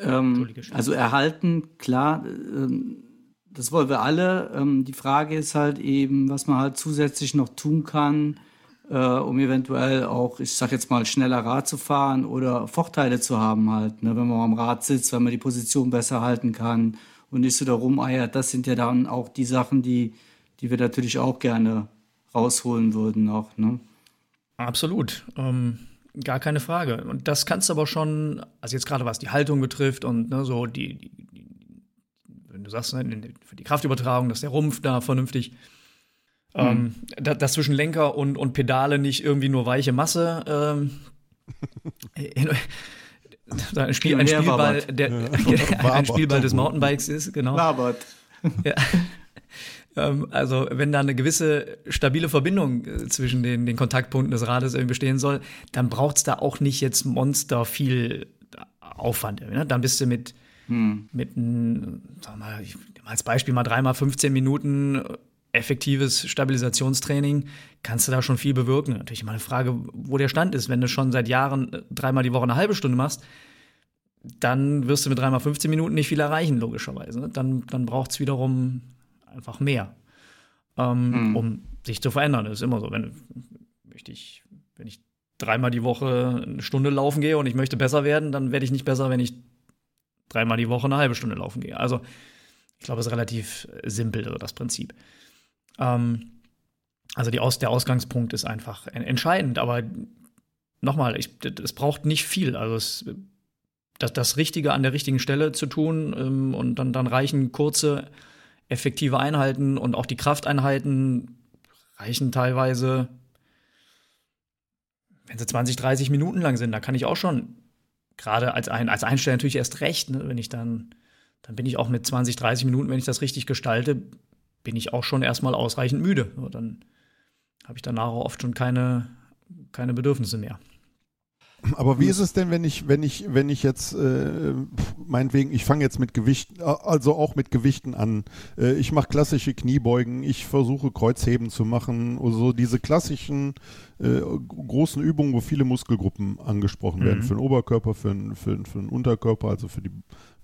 Ähm, also erhalten, klar, ähm, das wollen wir alle. Ähm, die Frage ist halt eben, was man halt zusätzlich noch tun kann, äh, um eventuell auch, ich sag jetzt mal, schneller Rad zu fahren oder Vorteile zu haben halt, ne? wenn man am Rad sitzt, wenn man die Position besser halten kann und nicht so da rumeiert. Das sind ja dann auch die Sachen, die, die wir natürlich auch gerne rausholen würden auch, ne? Absolut. Ähm, gar keine Frage. Und das kannst du aber schon, also jetzt gerade was die Haltung betrifft und ne, so die, die, die, wenn du sagst, ne, für die Kraftübertragung, dass der Rumpf da vernünftig mhm. ähm, dass zwischen Lenker und, und Pedale nicht irgendwie nur weiche Masse ähm, ein, Spiel, ein Spielball, der, ja. ein Spielball des Mountainbikes ist, genau. Labert. Ja. Ähm, also wenn da eine gewisse stabile Verbindung äh, zwischen den, den Kontaktpunkten des Rades irgendwie bestehen soll, dann braucht es da auch nicht jetzt monster viel Aufwand. Ne? Dann bist du mit, hm. mit sag mal, als Beispiel mal dreimal 15 Minuten effektives Stabilisationstraining, kannst du da schon viel bewirken. Natürlich immer eine Frage, wo der Stand ist. Wenn du schon seit Jahren äh, dreimal die Woche eine halbe Stunde machst, dann wirst du mit dreimal 15 Minuten nicht viel erreichen, logischerweise. Ne? Dann, dann braucht es wiederum einfach mehr, ähm, mhm. um sich zu verändern. Das ist immer so. Wenn, möchte ich, wenn ich dreimal die Woche eine Stunde laufen gehe und ich möchte besser werden, dann werde ich nicht besser, wenn ich dreimal die Woche eine halbe Stunde laufen gehe. Also ich glaube, es ist relativ simpel, also das Prinzip. Ähm, also Aus der Ausgangspunkt ist einfach entscheidend, aber nochmal, es braucht nicht viel. Also es, das, das Richtige an der richtigen Stelle zu tun ähm, und dann, dann reichen kurze, effektive Einheiten und auch die Krafteinheiten reichen teilweise, wenn sie 20, 30 Minuten lang sind, da kann ich auch schon, gerade als, ein, als Einsteller natürlich erst recht, ne, wenn ich dann, dann bin ich auch mit 20, 30 Minuten, wenn ich das richtig gestalte, bin ich auch schon erstmal ausreichend müde. So, dann habe ich danach oft schon keine, keine Bedürfnisse mehr. Aber wie ist es denn, wenn ich, wenn ich, wenn ich jetzt, äh, meinetwegen, ich fange jetzt mit Gewicht, also auch mit Gewichten an. Äh, ich mache klassische Kniebeugen, ich versuche Kreuzheben zu machen, oder so diese klassischen äh, großen Übungen, wo viele Muskelgruppen angesprochen werden, mhm. für den Oberkörper, für den, für, für den Unterkörper, also für die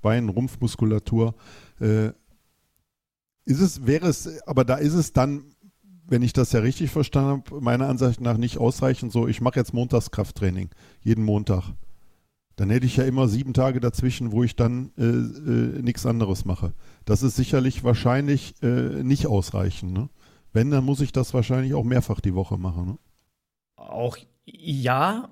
Bein-, Rumpfmuskulatur. Äh, ist es, wäre es, aber da ist es dann, wenn ich das ja richtig verstanden habe, meiner Ansicht nach nicht ausreichend so, ich mache jetzt Montagskrafttraining, jeden Montag. Dann hätte ich ja immer sieben Tage dazwischen, wo ich dann äh, äh, nichts anderes mache. Das ist sicherlich wahrscheinlich äh, nicht ausreichend. Ne? Wenn, dann muss ich das wahrscheinlich auch mehrfach die Woche machen. Ne? Auch ja,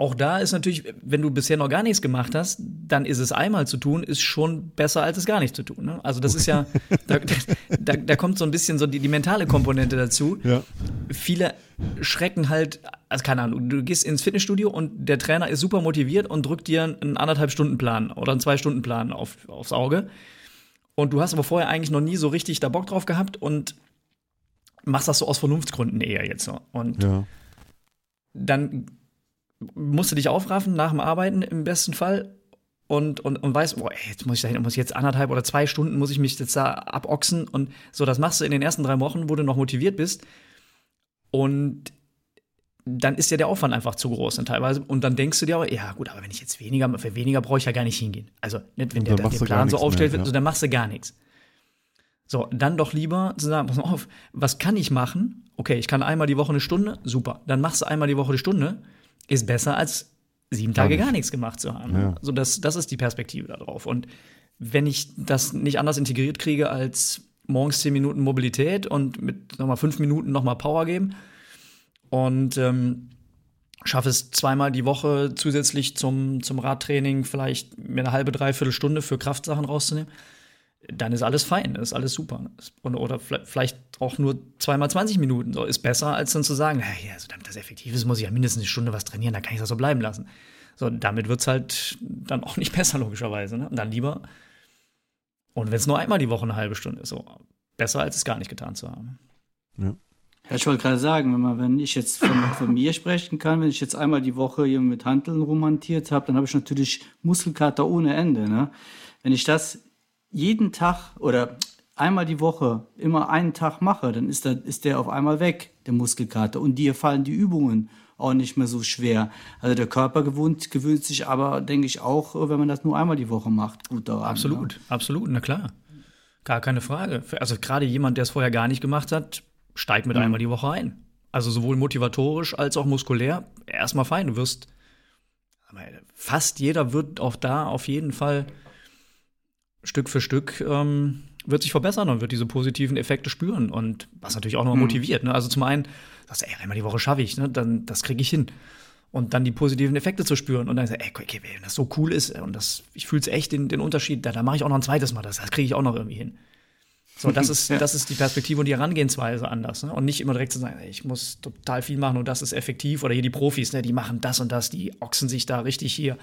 auch da ist natürlich, wenn du bisher noch gar nichts gemacht hast, dann ist es einmal zu tun, ist schon besser, als es gar nicht zu tun. Ne? Also das ist ja, da, da, da, kommt so ein bisschen so die, die mentale Komponente dazu. Ja. Viele schrecken halt, also keine Ahnung, du gehst ins Fitnessstudio und der Trainer ist super motiviert und drückt dir einen anderthalb Stunden Plan oder einen zwei Stunden Plan auf, aufs Auge. Und du hast aber vorher eigentlich noch nie so richtig da Bock drauf gehabt und machst das so aus Vernunftsgründen eher jetzt so. Und ja. dann musst du dich aufraffen nach dem Arbeiten im besten Fall und, und, und weißt, boah, ey, jetzt muss ich dahin, muss ich jetzt anderthalb oder zwei Stunden muss ich mich jetzt da abochsen und so, das machst du in den ersten drei Wochen, wo du noch motiviert bist. Und dann ist ja der Aufwand einfach zu groß und teilweise und dann denkst du dir auch, ja gut, aber wenn ich jetzt weniger, für weniger brauche ich ja gar nicht hingehen. Also nicht, wenn der, der Plan so aufstellt wird, ja. so, dann machst du gar nichts. So, dann doch lieber zu sagen, pass mal auf, was kann ich machen? Okay, ich kann einmal die Woche eine Stunde, super. Dann machst du einmal die Woche eine Stunde ist besser als sieben Tage gar nichts gemacht zu haben. Ja. Also das, das ist die Perspektive darauf. Und wenn ich das nicht anders integriert kriege als morgens zehn Minuten Mobilität und mit nochmal fünf Minuten nochmal Power geben und ähm, schaffe es zweimal die Woche zusätzlich zum, zum Radtraining vielleicht mir eine halbe, dreiviertel Stunde für Kraftsachen rauszunehmen, dann ist alles fein, ist alles super. Und, oder vielleicht auch nur zweimal 20 Minuten so ist besser, als dann zu sagen, naja, also damit das effektiv ist, muss ich ja mindestens eine Stunde was trainieren, dann kann ich das so bleiben lassen. So, damit wird es halt dann auch nicht besser, logischerweise. Ne? Und dann lieber, und wenn es nur einmal die Woche eine halbe Stunde ist, so besser, als es gar nicht getan zu haben. Ja. Ja, ich wollte gerade sagen, wenn, man, wenn ich jetzt von, von, mir sprechen kann, wenn ich jetzt einmal die Woche hier mit Handeln romantiert habe, dann habe ich natürlich Muskelkater ohne Ende. Ne? Wenn ich das jeden Tag oder einmal die Woche immer einen Tag mache, dann ist der, ist der auf einmal weg, der Muskelkater. Und dir fallen die Übungen auch nicht mehr so schwer. Also der Körper gewöhnt, gewöhnt sich aber, denke ich, auch, wenn man das nur einmal die Woche macht, gut daran. Absolut, ja. absolut, na klar. Gar keine Frage. Also gerade jemand, der es vorher gar nicht gemacht hat, steigt mit mhm. einmal die Woche ein. Also sowohl motivatorisch als auch muskulär. Erstmal fein. Du wirst, fast jeder wird auch da auf jeden Fall Stück für Stück ähm, wird sich verbessern und wird diese positiven Effekte spüren. Und was natürlich auch noch mhm. motiviert. Ne? Also zum einen, sagst du, ey, einmal die Woche schaffe ich, ne? dann das kriege ich hin. Und dann die positiven Effekte zu spüren und dann ey, okay, wenn das so cool ist und das, ich fühle es echt den, den Unterschied, da, da mache ich auch noch ein zweites Mal, das, das kriege ich auch noch irgendwie hin. So, das ist, ja. das ist die Perspektive und die Herangehensweise anders. Ne? Und nicht immer direkt zu sagen, ey, ich muss total viel machen und das ist effektiv. Oder hier die Profis, ne, die machen das und das, die ochsen sich da richtig hier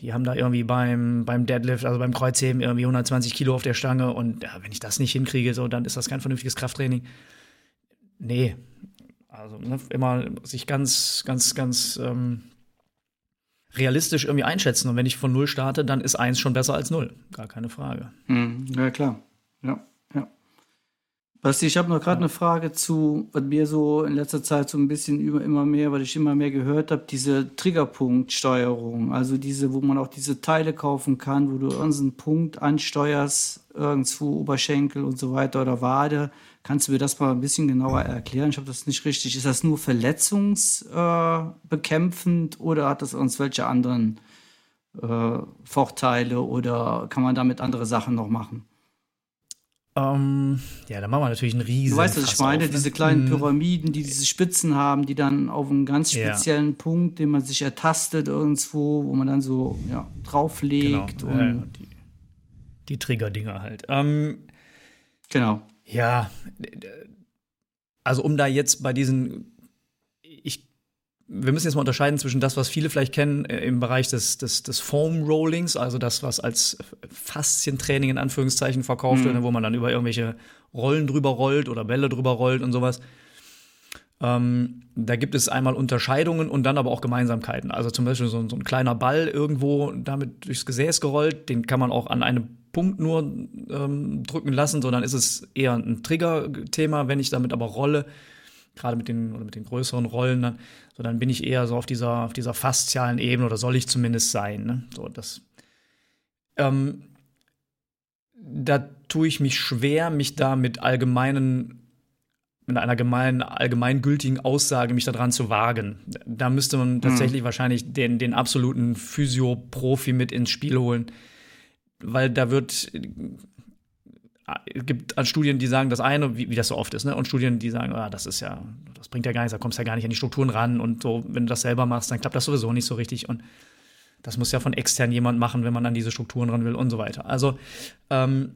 die haben da irgendwie beim, beim Deadlift, also beim Kreuzheben, irgendwie 120 Kilo auf der Stange und ja, wenn ich das nicht hinkriege, so, dann ist das kein vernünftiges Krafttraining. Nee. Also ne, immer sich ganz, ganz, ganz ähm, realistisch irgendwie einschätzen. Und wenn ich von null starte, dann ist eins schon besser als null. Gar keine Frage. Mhm. Ja, klar. Ja. Basti, ich habe noch gerade eine Frage zu, was mir so in letzter Zeit so ein bisschen über immer mehr, weil ich immer mehr gehört habe, diese Triggerpunktsteuerung, also diese, wo man auch diese Teile kaufen kann, wo du irgendeinen Punkt ansteuerst, irgendwo Oberschenkel und so weiter oder Wade. Kannst du mir das mal ein bisschen genauer erklären? Ich habe das nicht richtig. Ist das nur verletzungsbekämpfend äh, oder hat das irgendwelche anderen äh, Vorteile oder kann man damit andere Sachen noch machen? Ähm, ja, da machen wir natürlich einen riesen. Du weißt, was ich meine? Auf, ne? Diese kleinen mhm. Pyramiden, die diese Spitzen haben, die dann auf einen ganz speziellen ja. Punkt, den man sich ertastet irgendwo, wo man dann so ja, drauflegt. Genau. Und ja, die, die Trigger-Dinger halt. Ähm, genau. Ja, also um da jetzt bei diesen wir müssen jetzt mal unterscheiden zwischen das, was viele vielleicht kennen äh, im Bereich des, des, des Foam Rollings, also das, was als Faszientraining in Anführungszeichen verkauft mhm. wird, wo man dann über irgendwelche Rollen drüber rollt oder Bälle drüber rollt und sowas. Ähm, da gibt es einmal Unterscheidungen und dann aber auch Gemeinsamkeiten. Also zum Beispiel so, so, ein kleiner Ball irgendwo damit durchs Gesäß gerollt, den kann man auch an einem Punkt nur ähm, drücken lassen, sondern ist es eher ein Trigger-Thema. Wenn ich damit aber rolle, gerade mit den, oder mit den größeren Rollen, dann, so dann bin ich eher so auf dieser, auf dieser faszialen Ebene oder soll ich zumindest sein. Ne? So, das, ähm, da tue ich mich schwer, mich da mit allgemeinen mit einer gemeinen, allgemeingültigen Aussage mich daran zu wagen. Da müsste man hm. tatsächlich hm. wahrscheinlich den, den absoluten Physio-Profi mit ins Spiel holen, weil da wird es gibt an Studien, die sagen das eine, wie, wie, das so oft ist, ne? Und Studien, die sagen, ah, das ist ja, das bringt ja gar nichts, da kommst du ja gar nicht an die Strukturen ran und so, wenn du das selber machst, dann klappt das sowieso nicht so richtig und das muss ja von extern jemand machen, wenn man an diese Strukturen ran will und so weiter. Also ähm,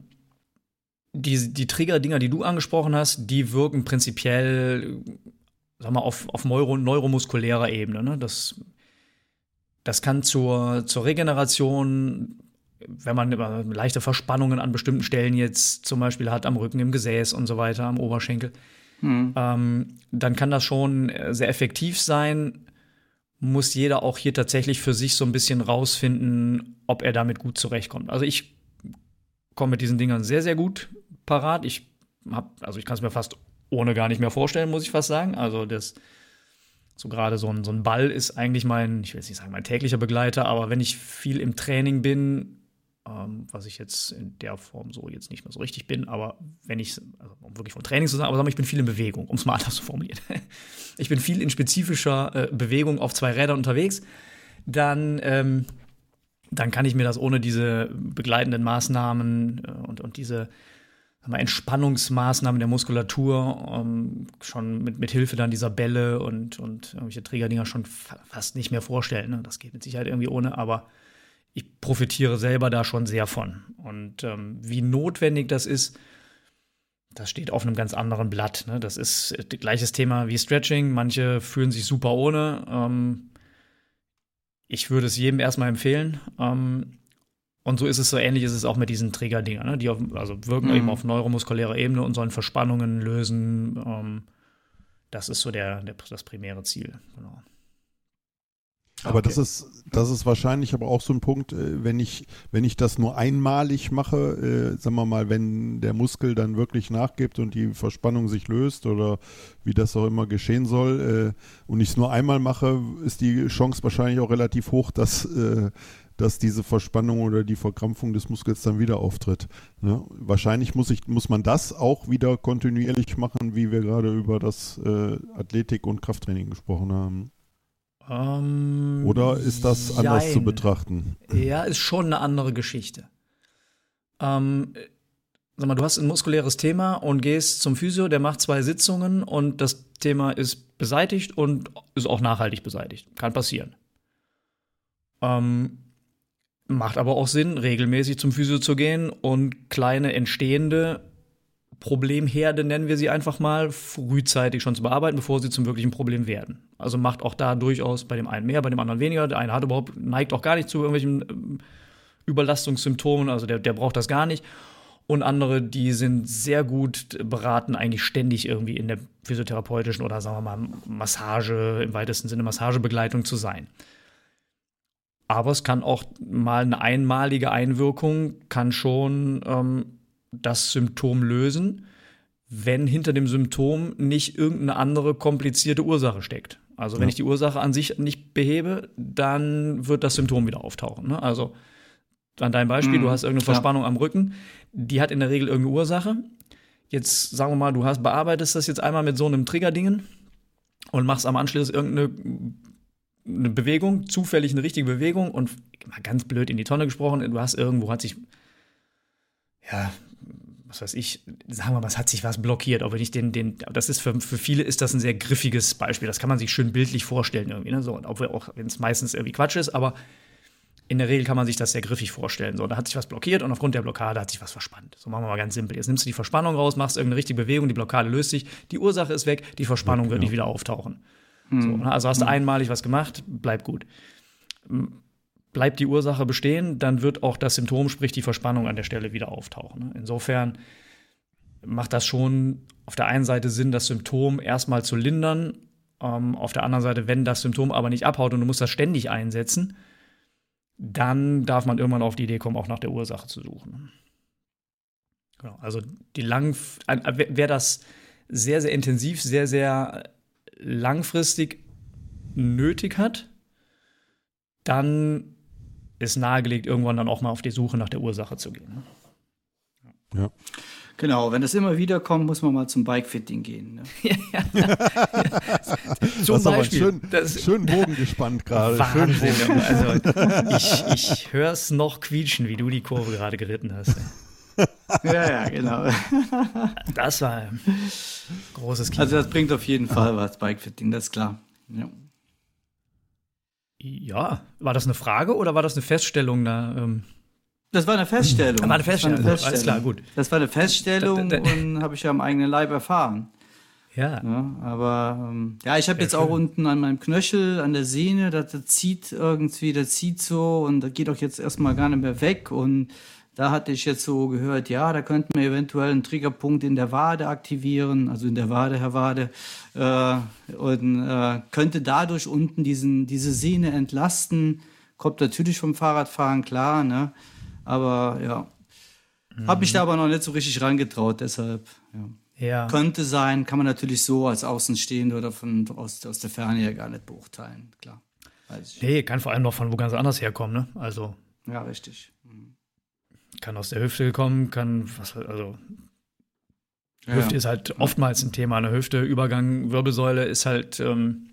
die, die Trigger-Dinger, die du angesprochen hast, die wirken prinzipiell, sag mal, auf, auf neuro, neuromuskulärer Ebene. Ne? Das, das kann zur, zur Regeneration wenn man leichte Verspannungen an bestimmten Stellen jetzt zum Beispiel hat, am Rücken, im Gesäß und so weiter, am Oberschenkel, mhm. ähm, dann kann das schon sehr effektiv sein. Muss jeder auch hier tatsächlich für sich so ein bisschen rausfinden, ob er damit gut zurechtkommt. Also ich komme mit diesen Dingern sehr, sehr gut parat. Ich hab, also ich kann es mir fast ohne gar nicht mehr vorstellen, muss ich fast sagen. Also das, so gerade so ein, so ein Ball ist eigentlich mein, ich will jetzt nicht sagen mein täglicher Begleiter, aber wenn ich viel im Training bin, ähm, was ich jetzt in der Form so jetzt nicht mehr so richtig bin. Aber wenn ich, also um wirklich vom Training zu sagen, aber sagen wir, ich bin viel in Bewegung, um es mal anders zu formulieren. ich bin viel in spezifischer äh, Bewegung auf zwei Rädern unterwegs, dann, ähm, dann kann ich mir das ohne diese begleitenden Maßnahmen äh, und, und diese Entspannungsmaßnahmen der Muskulatur ähm, schon mit, mit Hilfe dann dieser Bälle und, und irgendwelche Trägerdinger schon fa fast nicht mehr vorstellen. Ne? Das geht mit Sicherheit irgendwie ohne, aber ich profitiere selber da schon sehr von. Und ähm, wie notwendig das ist, das steht auf einem ganz anderen Blatt. Ne? Das ist äh, gleiches Thema wie Stretching. Manche fühlen sich super ohne. Ähm, ich würde es jedem erstmal empfehlen. Ähm, und so ist es so ähnlich ist es auch mit diesen Trägerdingern, ne? die auf, also wirken mhm. eben auf neuromuskulärer Ebene und sollen Verspannungen lösen. Ähm, das ist so der, der, das primäre Ziel. Genau. Aber okay. das ist, das ist wahrscheinlich aber auch so ein Punkt, äh, wenn ich, wenn ich das nur einmalig mache, äh, sagen wir mal, wenn der Muskel dann wirklich nachgibt und die Verspannung sich löst oder wie das auch immer geschehen soll, äh, und ich es nur einmal mache, ist die Chance wahrscheinlich auch relativ hoch, dass, äh, dass diese Verspannung oder die Verkrampfung des Muskels dann wieder auftritt. Ne? Wahrscheinlich muss, ich, muss man das auch wieder kontinuierlich machen, wie wir gerade über das äh, Athletik- und Krafttraining gesprochen haben. Um, Oder ist das jein. anders zu betrachten? Ja, ist schon eine andere Geschichte. Ähm, sag mal, du hast ein muskuläres Thema und gehst zum Physio, der macht zwei Sitzungen und das Thema ist beseitigt und ist auch nachhaltig beseitigt. Kann passieren. Ähm, macht aber auch Sinn, regelmäßig zum Physio zu gehen und kleine entstehende Problemherde, nennen wir sie einfach mal, frühzeitig schon zu bearbeiten, bevor sie zum wirklichen Problem werden. Also macht auch da durchaus bei dem einen mehr, bei dem anderen weniger. Der eine hat überhaupt, neigt auch gar nicht zu irgendwelchen ähm, Überlastungssymptomen, also der, der braucht das gar nicht. Und andere, die sind sehr gut beraten, eigentlich ständig irgendwie in der physiotherapeutischen oder sagen wir mal Massage, im weitesten Sinne Massagebegleitung zu sein. Aber es kann auch mal eine einmalige Einwirkung, kann schon ähm, das Symptom lösen, wenn hinter dem Symptom nicht irgendeine andere komplizierte Ursache steckt. Also wenn ja. ich die Ursache an sich nicht behebe, dann wird das Symptom wieder auftauchen. Ne? Also an deinem Beispiel, mhm, du hast irgendeine klar. Verspannung am Rücken, die hat in der Regel irgendeine Ursache. Jetzt sagen wir mal, du hast bearbeitest das jetzt einmal mit so einem Triggerdingen und machst am Anschluss irgendeine eine Bewegung, zufällig eine richtige Bewegung und mal ganz blöd in die Tonne gesprochen, du hast irgendwo hat sich ja, was weiß ich, sagen wir mal, es hat sich was blockiert, aber nicht den, den, das ist für, für viele ist das ein sehr griffiges Beispiel. Das kann man sich schön bildlich vorstellen irgendwie, ne? So, obwohl auch, wenn es meistens irgendwie Quatsch ist, aber in der Regel kann man sich das sehr griffig vorstellen. So, da hat sich was blockiert und aufgrund der Blockade hat sich was verspannt. So machen wir mal ganz simpel. Jetzt nimmst du die Verspannung raus, machst irgendeine richtige Bewegung, die Blockade löst sich, die Ursache ist weg, die Verspannung ja, wird nicht wieder auftauchen. Hm. So, ne? Also hast du hm. einmalig was gemacht, bleibt gut bleibt die Ursache bestehen, dann wird auch das Symptom, sprich die Verspannung an der Stelle wieder auftauchen. Ne? Insofern macht das schon auf der einen Seite Sinn, das Symptom erstmal zu lindern. Ähm, auf der anderen Seite, wenn das Symptom aber nicht abhaut und du musst das ständig einsetzen, dann darf man irgendwann auf die Idee kommen, auch nach der Ursache zu suchen. Genau, also die lang, wer das sehr, sehr intensiv, sehr, sehr langfristig nötig hat, dann ist nahegelegt, irgendwann dann auch mal auf die Suche nach der Ursache zu gehen. Ne? Ja. Genau, wenn das immer wieder kommt, muss man mal zum Bikefitting gehen. Ne? ja, zum Beispiel. Schön, das, schön Bogen gespannt gerade. Wahnsinn. Also, ich, ich höre es noch quietschen, wie du die Kurve gerade geritten hast. ja, ja, genau. Das war ein großes Kino. Also das bringt auf jeden Fall was, Bikefitting, das ist klar. Ja. Ja, war das eine Frage oder war das eine Feststellung da? Ähm? Das war eine Feststellung. War eine Feststellung. War eine Feststellung. Alles klar, gut. Das war eine Feststellung da, da, und habe ich ja am eigenen Leib erfahren. Ja. ja aber ähm, ja, ich habe jetzt schön. auch unten an meinem Knöchel, an der Sehne, das, das zieht irgendwie, das zieht so und das geht auch jetzt erstmal gar nicht mehr weg und da hatte ich jetzt so gehört, ja, da könnten wir eventuell einen Triggerpunkt in der Wade aktivieren, also in der Wade, Herr Wade, äh, und äh, könnte dadurch unten diesen, diese Sehne entlasten. Kommt natürlich vom Fahrradfahren, klar, ne? Aber ja, mhm. habe mich da aber noch nicht so richtig rangetraut, deshalb, ja. ja. Könnte sein, kann man natürlich so als Außenstehende oder von, aus, aus der Ferne ja gar nicht beurteilen, klar. Nee, kann vor allem noch von wo ganz anders herkommen, ne? Also. Ja, richtig. Mhm. Kann aus der Hüfte kommen, kann, was, also ja, Hüfte ist halt oftmals ein Thema. Eine Hüfte, Übergang, Wirbelsäule ist halt, ähm,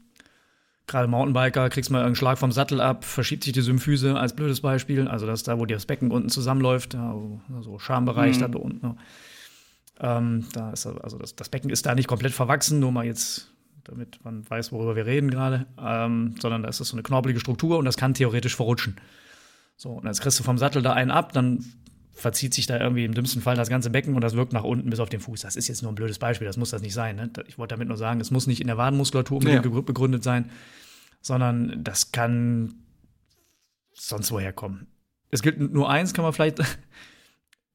gerade Mountainbiker, kriegst mal einen Schlag vom Sattel ab, verschiebt sich die Symphyse als blödes Beispiel. Also das ist da, wo das Becken unten zusammenläuft, also so Schambereich mhm. da unten. Ne? Ähm, da ist also das, das, Becken ist da nicht komplett verwachsen, nur mal jetzt, damit man weiß, worüber wir reden gerade, ähm, sondern da ist das so eine knorpelige Struktur und das kann theoretisch verrutschen. So, und jetzt kriegst du vom Sattel da einen ab, dann verzieht sich da irgendwie im dümmsten Fall das ganze Becken und das wirkt nach unten bis auf den Fuß. Das ist jetzt nur ein blödes Beispiel, das muss das nicht sein. Ne? Ich wollte damit nur sagen, es muss nicht in der Wadenmuskulatur ja. begründet sein, sondern das kann sonst woher kommen. Es gilt nur eins, kann man vielleicht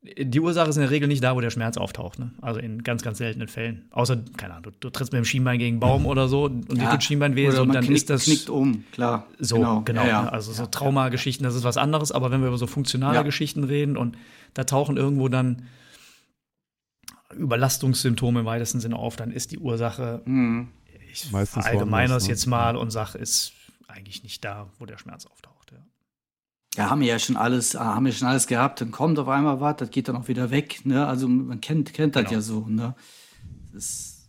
Die Ursache ist in der Regel nicht da, wo der Schmerz auftaucht. Ne? Also in ganz, ganz seltenen Fällen. Außer, keine Ahnung, du, du trittst mit dem Schienbein gegen einen Baum oder so und ja, dir tut Schienbein weh, so, dann knickt, ist das. knickt um, klar. So, genau. genau ja, ja. Also so Traumageschichten, das ist was anderes. Aber wenn wir über so funktionale Geschichten reden und da tauchen irgendwo dann Überlastungssymptome im weitesten Sinne auf, dann ist die Ursache, mhm. ich allgemeiner es ne? jetzt mal und sage, ist eigentlich nicht da, wo der Schmerz auftaucht. Ja. Haben wir ja schon alles, ah, haben wir schon alles gehabt, dann kommt auf einmal was, das geht dann auch wieder weg. Ne? Also man kennt, kennt das genau. ja so. Ne? Das,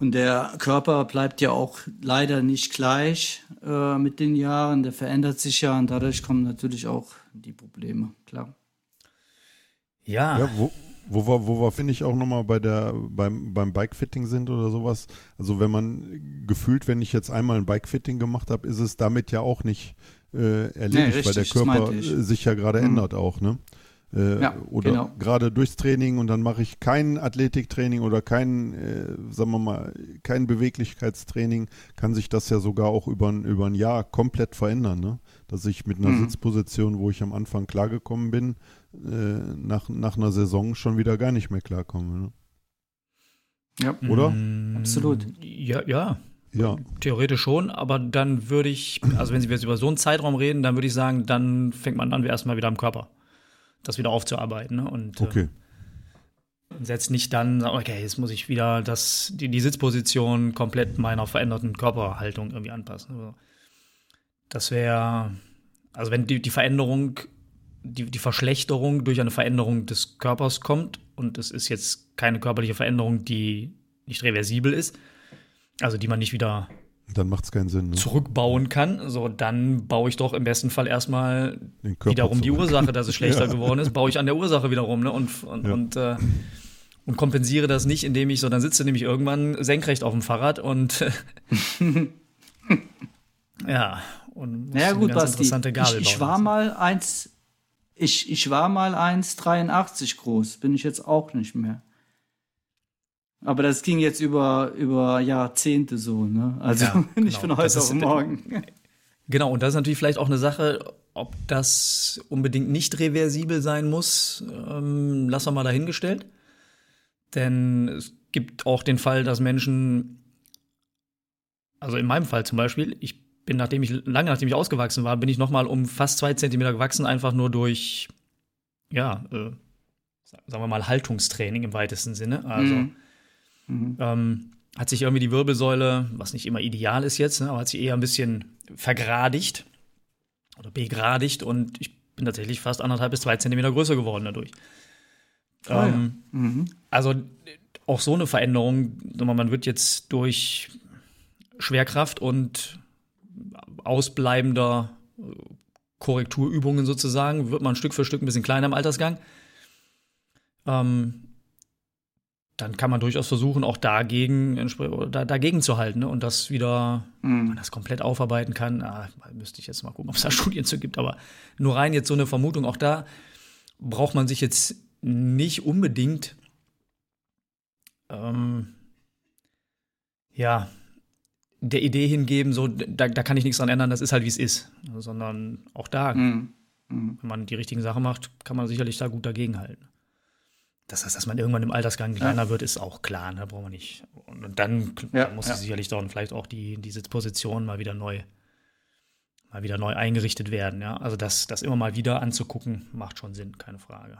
und der Körper bleibt ja auch leider nicht gleich äh, mit den Jahren, der verändert sich ja und dadurch kommen natürlich auch die Probleme, klar. Ja. ja wo, wo wir, wo wir finde ich, auch nochmal bei der, beim, beim Bikefitting sind oder sowas. Also wenn man gefühlt, wenn ich jetzt einmal ein Bikefitting gemacht habe, ist es damit ja auch nicht äh, erledigt, nee, richtig, weil der Körper sich ja gerade mhm. ändert auch, ne? Äh, ja, oder genau. gerade durchs Training und dann mache ich kein Athletiktraining oder kein, äh, sagen wir mal, kein Beweglichkeitstraining, kann sich das ja sogar auch über, über ein Jahr komplett verändern, ne? Dass ich mit einer mhm. Sitzposition, wo ich am Anfang klargekommen bin, äh, nach, nach einer Saison schon wieder gar nicht mehr klarkomme. Ne? Ja. Oder? Mm, Absolut. Ja, ja. Ja. Theoretisch schon, aber dann würde ich, also wenn Sie jetzt über so einen Zeitraum reden, dann würde ich sagen, dann fängt man an, erstmal wieder am Körper das wieder aufzuarbeiten. Ne? Und, äh, okay. Äh, setzt nicht dann, okay, jetzt muss ich wieder das, die, die Sitzposition komplett meiner veränderten Körperhaltung irgendwie anpassen. Also, das wäre, also wenn die, die Veränderung die, die Verschlechterung durch eine Veränderung des Körpers kommt und es ist jetzt keine körperliche Veränderung, die nicht reversibel ist, also die man nicht wieder dann macht es keinen Sinn. Ne? Zurückbauen kann, so dann baue ich doch im besten Fall erstmal wiederum zurück. die Ursache, dass es schlechter ja. geworden ist, baue ich an der Ursache wiederum ne? und, und, ja. und, äh, und kompensiere das nicht, indem ich so, dann sitze nämlich irgendwann senkrecht auf dem Fahrrad und ja, und ja, gut, eine ganz interessante Gabel ich, ich war mal eins, ich, ich war mal 1,83 groß, bin ich jetzt auch nicht mehr. Aber das ging jetzt über, über Jahrzehnte so, ne? Also ja, nicht genau. von heute auf morgen. Genau, und das ist natürlich vielleicht auch eine Sache, ob das unbedingt nicht reversibel sein muss, ähm, lassen wir mal dahingestellt. Denn es gibt auch den Fall, dass Menschen, also in meinem Fall zum Beispiel, ich bin, nachdem ich lange nachdem ich ausgewachsen war, bin ich noch mal um fast zwei Zentimeter gewachsen, einfach nur durch, ja, äh, sagen wir mal Haltungstraining im weitesten Sinne. Also mhm. Mhm. Ähm, hat sich irgendwie die Wirbelsäule, was nicht immer ideal ist jetzt, ne, aber hat sich eher ein bisschen vergradigt oder begradigt und ich bin tatsächlich fast anderthalb bis zwei Zentimeter größer geworden dadurch. Oh, ähm, ja. mhm. Also auch so eine Veränderung, man wird jetzt durch Schwerkraft und ausbleibender äh, Korrekturübungen sozusagen, wird man Stück für Stück ein bisschen kleiner im Altersgang. Ähm, dann kann man durchaus versuchen, auch dagegen, dagegen zu halten ne? und das wieder, mhm. man das komplett aufarbeiten kann. Ah, müsste ich jetzt mal gucken, ob es da Studien zu gibt, aber nur rein jetzt so eine Vermutung, auch da braucht man sich jetzt nicht unbedingt ähm, ja, der Idee hingeben, so, da, da kann ich nichts dran ändern, das ist halt wie es ist. Sondern auch da, mhm. Mhm. wenn man die richtigen Sachen macht, kann man sicherlich da gut dagegenhalten. Das heißt, dass man irgendwann im Altersgang kleiner ja. wird, ist auch klar, ne? braucht man nicht. Und dann, ja, dann muss ja. sicherlich dann vielleicht auch die, die Sitzposition mal wieder neu, mal wieder neu eingerichtet werden. Ja? Also das, das immer mal wieder anzugucken, macht schon Sinn, keine Frage.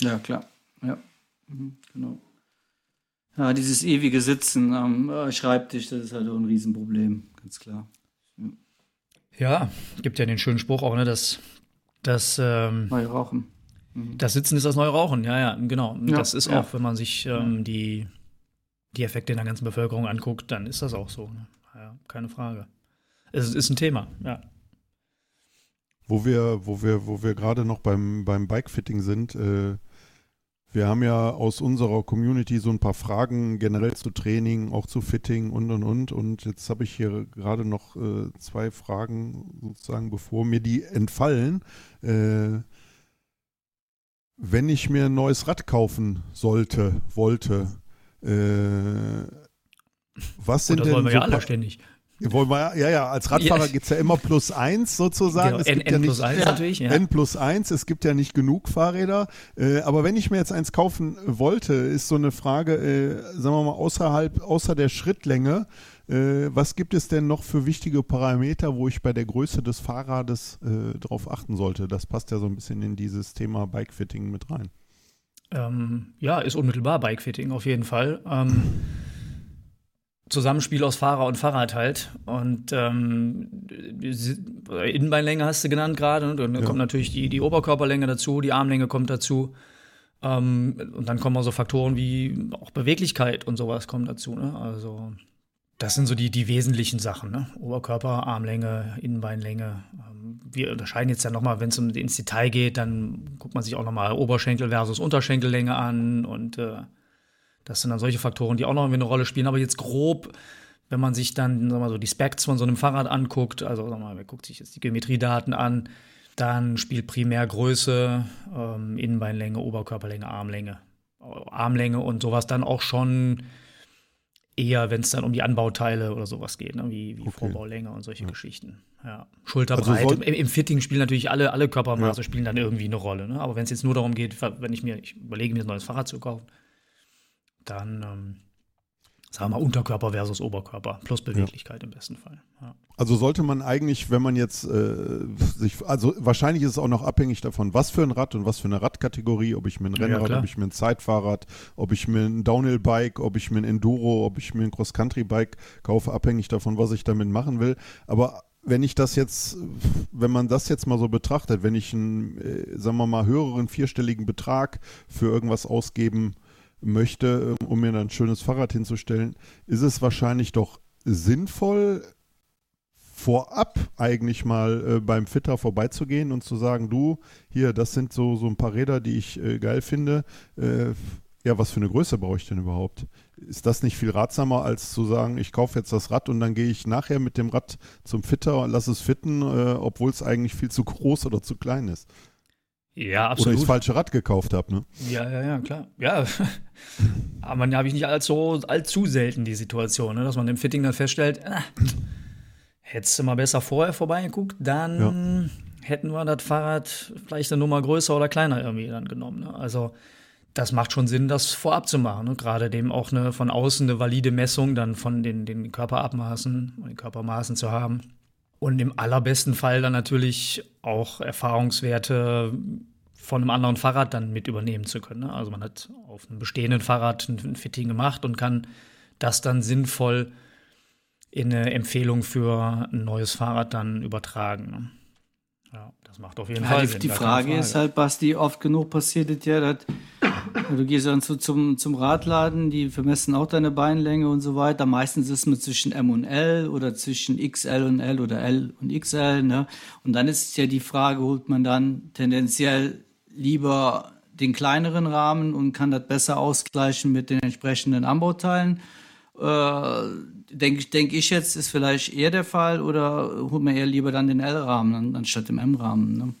Ja, klar. Ja, mhm, genau. Ja, dieses ewige Sitzen am äh, Schreibtisch, das ist halt auch ein Riesenproblem, ganz klar. Ja, gibt ja den schönen Spruch auch, ne, dass das ähm, Neu rauchen. Mhm. Das Sitzen ist das neue Rauchen, ja, ja, genau. Ja, das ist ja. auch, wenn man sich ähm, die, die Effekte in der ganzen Bevölkerung anguckt, dann ist das auch so. Ne? Ja, keine Frage. Es ist ein Thema, ja. Wo wir, wo wir, wo wir gerade noch beim, beim Bikefitting sind, äh, wir haben ja aus unserer Community so ein paar Fragen generell zu Training, auch zu Fitting und und und. Und jetzt habe ich hier gerade noch äh, zwei Fragen sozusagen, bevor mir die entfallen. Äh, wenn ich mir ein neues Rad kaufen sollte, wollte, äh, was sind das denn wollen wir so ja alle ständig. ja, ja, als Radfahrer ja. geht es ja immer plus eins sozusagen. Genau, es N, gibt N ja nicht, plus eins natürlich. Ja. N plus eins, es gibt ja nicht genug Fahrräder. Äh, aber wenn ich mir jetzt eins kaufen wollte, ist so eine Frage, äh, sagen wir mal, außerhalb, außer der Schrittlänge, was gibt es denn noch für wichtige Parameter, wo ich bei der Größe des Fahrrades äh, drauf achten sollte? Das passt ja so ein bisschen in dieses Thema Bikefitting mit rein. Ähm, ja, ist unmittelbar Bikefitting auf jeden Fall. Ähm, Zusammenspiel aus Fahrer und Fahrrad halt. Und ähm, Innenbeinlänge hast du genannt gerade. Und dann ja. kommt natürlich die, die Oberkörperlänge dazu, die Armlänge kommt dazu. Ähm, und dann kommen auch so Faktoren wie auch Beweglichkeit und sowas kommen dazu. Ne? Also das sind so die, die wesentlichen Sachen. Ne? Oberkörper, Armlänge, Innenbeinlänge. Ähm, wir unterscheiden jetzt ja nochmal, wenn es um ins Detail geht, dann guckt man sich auch nochmal Oberschenkel versus Unterschenkellänge an und äh, das sind dann solche Faktoren, die auch noch eine Rolle spielen. Aber jetzt grob, wenn man sich dann sagen wir mal, so die Specs von so einem Fahrrad anguckt, also sagen wir mal, man guckt sich jetzt die Geometriedaten an, dann spielt primär Größe, ähm, Innenbeinlänge, Oberkörperlänge, Armlänge. Armlänge und sowas dann auch schon eher, wenn es dann um die Anbauteile oder sowas geht, ne? wie, wie okay. Vorbaulänge und solche ja. Geschichten. Ja. Schulterbreite. Also Im, Im, Fitting spielen natürlich alle, alle Körpermaße ja. spielen dann irgendwie eine Rolle. Ne? Aber wenn es jetzt nur darum geht, wenn ich mir, ich überlege mir ein neues Fahrrad zu kaufen, dann ähm, sagen wir mal Unterkörper versus Oberkörper plus Beweglichkeit ja. im besten Fall. Ja. Also sollte man eigentlich, wenn man jetzt äh, sich, also wahrscheinlich ist es auch noch abhängig davon, was für ein Rad und was für eine Radkategorie, ob ich mir ein Rennrad, ja, ob ich mir ein Zeitfahrrad, ob ich mir ein Downhill-Bike, ob ich mir ein Enduro, ob ich mir ein Cross-Country-Bike kaufe, abhängig davon, was ich damit machen will. Aber wenn ich das jetzt, wenn man das jetzt mal so betrachtet, wenn ich einen, äh, sagen wir mal, höheren vierstelligen Betrag für irgendwas ausgeben äh, möchte, ähm, um mir dann ein schönes Fahrrad hinzustellen, ist es wahrscheinlich doch sinnvoll, vorab eigentlich mal äh, beim Fitter vorbeizugehen und zu sagen, du, hier, das sind so, so ein paar Räder, die ich äh, geil finde. Äh, ja, was für eine Größe brauche ich denn überhaupt? Ist das nicht viel ratsamer, als zu sagen, ich kaufe jetzt das Rad und dann gehe ich nachher mit dem Rad zum Fitter und lasse es fitten, äh, obwohl es eigentlich viel zu groß oder zu klein ist? Ja, absolut. Oder ich das falsche Rad gekauft habe, ne? Ja, ja, ja, klar. Ja. Aber man habe ich nicht allzu, allzu selten die Situation, ne? dass man im Fitting dann feststellt, ah, hättest du mal besser vorher vorbeigeguckt, dann ja. hätten wir das Fahrrad vielleicht eine Nummer größer oder kleiner irgendwie dann genommen. Ne? Also das macht schon Sinn, das vorab zu machen. Ne? Gerade dem auch eine von außen eine valide Messung dann von den, den Körperabmaßen, den Körpermaßen zu haben. Und im allerbesten Fall dann natürlich auch Erfahrungswerte von einem anderen Fahrrad dann mit übernehmen zu können. Ne? Also man hat auf einem bestehenden Fahrrad ein Fitting gemacht und kann das dann sinnvoll in eine Empfehlung für ein neues Fahrrad dann übertragen. Ne? Ja, das macht auf jeden ja, Fall Sinn. Die Frage, Frage, ist halt, Basti, oft genug passiert es ja, dass du gehst dann zu, zum, zum Radladen, die vermessen auch deine Beinlänge und so weiter. Meistens ist man zwischen M und L oder zwischen XL und L oder L und XL. Ne? Und dann ist ja die Frage, holt man dann tendenziell lieber den kleineren Rahmen und kann das besser ausgleichen mit den entsprechenden Anbauteilen? Äh, denke denk ich jetzt, ist vielleicht eher der Fall oder holt man eher lieber dann den L-Rahmen anstatt dem M-Rahmen? Ne?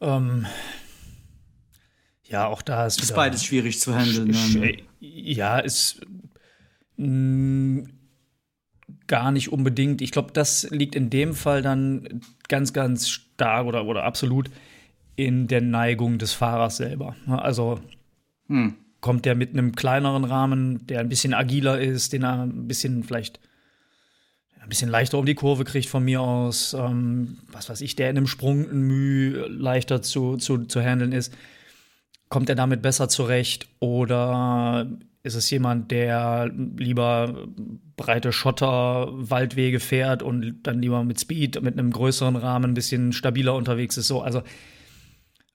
Ähm, ja, auch da ist. Ist beides schwierig zu handeln. Ne? Ja, ist mh, mm, gar nicht unbedingt. Ich glaube, das liegt in dem Fall dann ganz, ganz stark oder, oder absolut in der Neigung des Fahrers selber. Also hm. kommt der mit einem kleineren Rahmen, der ein bisschen agiler ist, den er ein bisschen vielleicht ein bisschen leichter um die Kurve kriegt von mir aus, ähm, was weiß ich, der in einem Sprung ein Mühe leichter zu, zu, zu handeln ist, kommt er damit besser zurecht oder ist es jemand, der lieber breite Schotter, Waldwege fährt und dann lieber mit Speed, mit einem größeren Rahmen ein bisschen stabiler unterwegs ist, so, also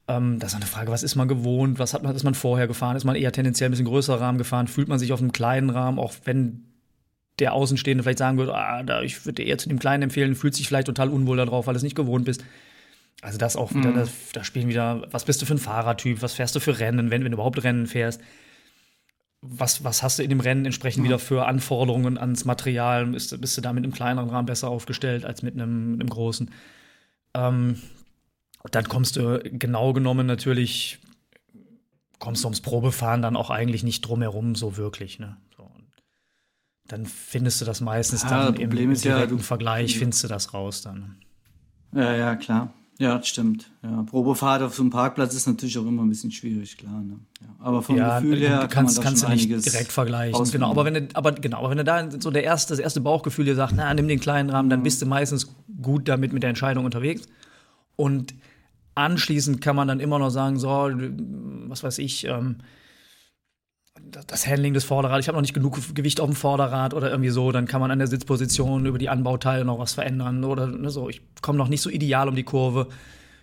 ähm, das ist eine Frage, was ist man gewohnt, was hat man, ist man vorher gefahren, ist man eher tendenziell ein bisschen größerer Rahmen gefahren, fühlt man sich auf einem kleinen Rahmen, auch wenn der Außenstehende vielleicht sagen würde, ah, da, ich würde eher zu dem Kleinen empfehlen, fühlt sich vielleicht total unwohl darauf, weil du es nicht gewohnt bist. Also das auch wieder, mhm. da, spielen wieder, was bist du für ein Fahrertyp, was fährst du für Rennen, wenn, wenn du überhaupt Rennen fährst. Was, was hast du in dem Rennen entsprechend mhm. wieder für Anforderungen ans Material? Bist, bist du da mit einem kleineren Rahmen besser aufgestellt als mit einem, mit einem großen? Ähm, dann kommst du genau genommen natürlich, kommst du ums Probefahren dann auch eigentlich nicht drumherum so wirklich. Ne? So. dann findest du das meistens ja, dann im direkten ja, du, Vergleich, findest du das raus dann. Ja, ja, klar. Ja, das stimmt. Ja, Probefahrt auf so einem Parkplatz ist natürlich auch immer ein bisschen schwierig, klar. Ne? Ja, aber vom ja, Gefühl her du kannst, kann kannst du nicht direkt vergleichen. Genau, aber wenn du, aber genau, aber wenn du da so der erste, das erste Bauchgefühl dir sagt, na, nimm den kleinen Rahmen, dann bist du meistens gut damit mit der Entscheidung unterwegs. Und anschließend kann man dann immer noch sagen, so, was weiß ich, ähm, das Handling des Vorderrads, ich habe noch nicht genug Gewicht auf dem Vorderrad oder irgendwie so, dann kann man an der Sitzposition über die Anbauteile noch was verändern oder ne, so. Ich komme noch nicht so ideal um die Kurve,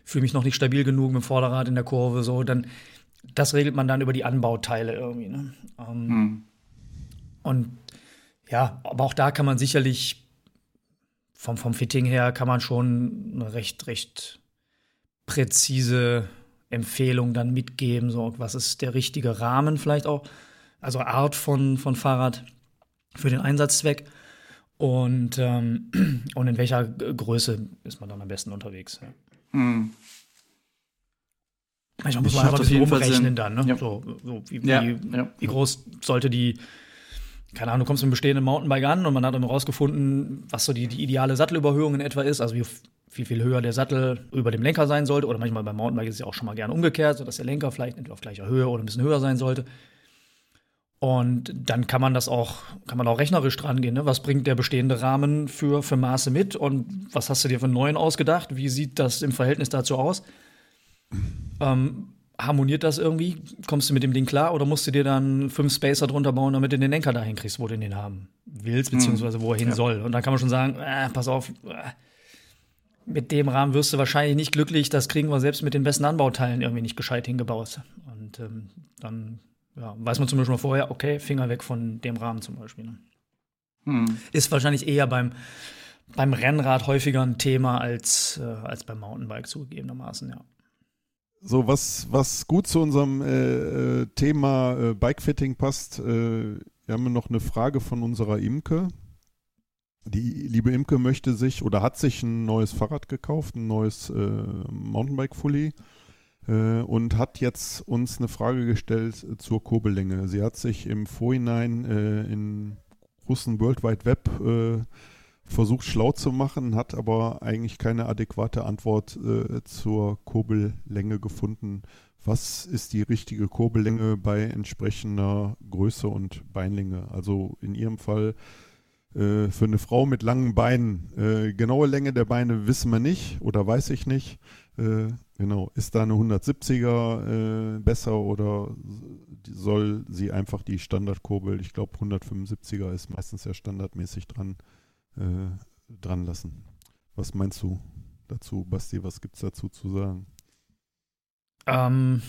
fühle mich noch nicht stabil genug mit dem Vorderrad in der Kurve, so, dann das regelt man dann über die Anbauteile irgendwie. Ne? Ähm, hm. Und ja, aber auch da kann man sicherlich vom, vom Fitting her kann man schon recht, recht präzise Empfehlung dann mitgeben, so was ist der richtige Rahmen vielleicht auch also Art von, von Fahrrad für den Einsatzzweck und, ähm, und in welcher Größe ist man dann am besten unterwegs. Ja. Hm. Manchmal muss man einfach das umrechnen dann. Ne? Ja. So, so wie, ja, wie, wie, groß sollte die, keine Ahnung, du kommst mit einem bestehenden Mountainbike an und man hat dann rausgefunden, was so die, die ideale Sattelüberhöhung in etwa ist, also wie viel, viel höher der Sattel über dem Lenker sein sollte. Oder manchmal beim Mountainbike ist es ja auch schon mal gerne umgekehrt, sodass der Lenker vielleicht entweder auf gleicher Höhe oder ein bisschen höher sein sollte. Und dann kann man das auch, kann man auch rechnerisch dran gehen. Ne? Was bringt der bestehende Rahmen für, für Maße mit und was hast du dir für einen neuen ausgedacht? Wie sieht das im Verhältnis dazu aus? Ähm, harmoniert das irgendwie? Kommst du mit dem Ding klar oder musst du dir dann fünf Spacer drunter bauen, damit du den Lenker dahin kriegst, wo du den haben willst, hm. beziehungsweise wo er hin ja. soll? Und dann kann man schon sagen, äh, pass auf, äh, mit dem Rahmen wirst du wahrscheinlich nicht glücklich, das kriegen wir selbst mit den besten Anbauteilen irgendwie nicht gescheit hingebaut. Und ähm, dann ja, weiß man zum Beispiel mal vorher, okay, Finger weg von dem Rahmen zum Beispiel. Ne? Hm. Ist wahrscheinlich eher beim, beim Rennrad häufiger ein Thema als, äh, als beim Mountainbike zugegebenermaßen, ja. So, was, was gut zu unserem äh, äh Thema äh, Bikefitting passt, äh, wir haben noch eine Frage von unserer Imke. Die liebe Imke möchte sich oder hat sich ein neues Fahrrad gekauft, ein neues äh, Mountainbike-Fully äh, und hat jetzt uns eine Frage gestellt äh, zur Kurbellänge. Sie hat sich im Vorhinein äh, in großen World Wide Web äh, versucht schlau zu machen, hat aber eigentlich keine adäquate Antwort äh, zur Kurbellänge gefunden. Was ist die richtige Kurbellänge bei entsprechender Größe und Beinlänge? Also in ihrem Fall äh, für eine Frau mit langen Beinen. Äh, genaue Länge der Beine wissen wir nicht oder weiß ich nicht. Äh, genau, ist da eine 170er äh, besser oder soll sie einfach die Standardkurbel, ich glaube 175er ist meistens ja standardmäßig dran, äh, dran lassen. Was meinst du dazu, Basti? Was gibt es dazu zu sagen? Ähm,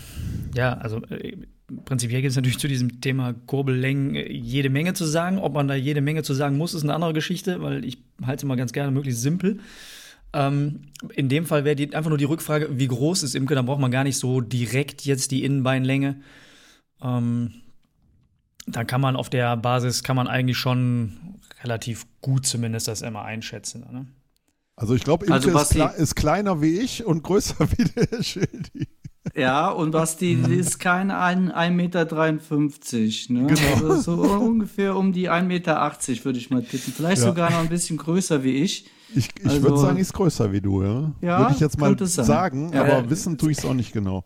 ja, also äh, prinzipiell gibt es natürlich zu diesem Thema Kurbellängen äh, jede Menge zu sagen. Ob man da jede Menge zu sagen muss, ist eine andere Geschichte, weil ich halte es immer ganz gerne möglichst simpel. Ähm, in dem Fall wäre einfach nur die Rückfrage, wie groß ist Imke? Dann braucht man gar nicht so direkt jetzt die Innenbeinlänge. Ähm, dann kann man auf der Basis, kann man eigentlich schon relativ gut zumindest das immer einschätzen. Ne? Also ich glaube, Imke also ist, kle ist, kleiner wie ich und größer wie der Schildi. Ja, und Basti ist kein 1,53 Meter. Ne? Genau. Also so ungefähr um die 1,80 Meter würde ich mal tippen. Vielleicht ja. sogar noch ein bisschen größer wie ich. Ich, ich also, würde sagen, ist größer wie du, ja. ja würde ich jetzt mal sagen, ja, aber wissen tue ich es auch nicht genau.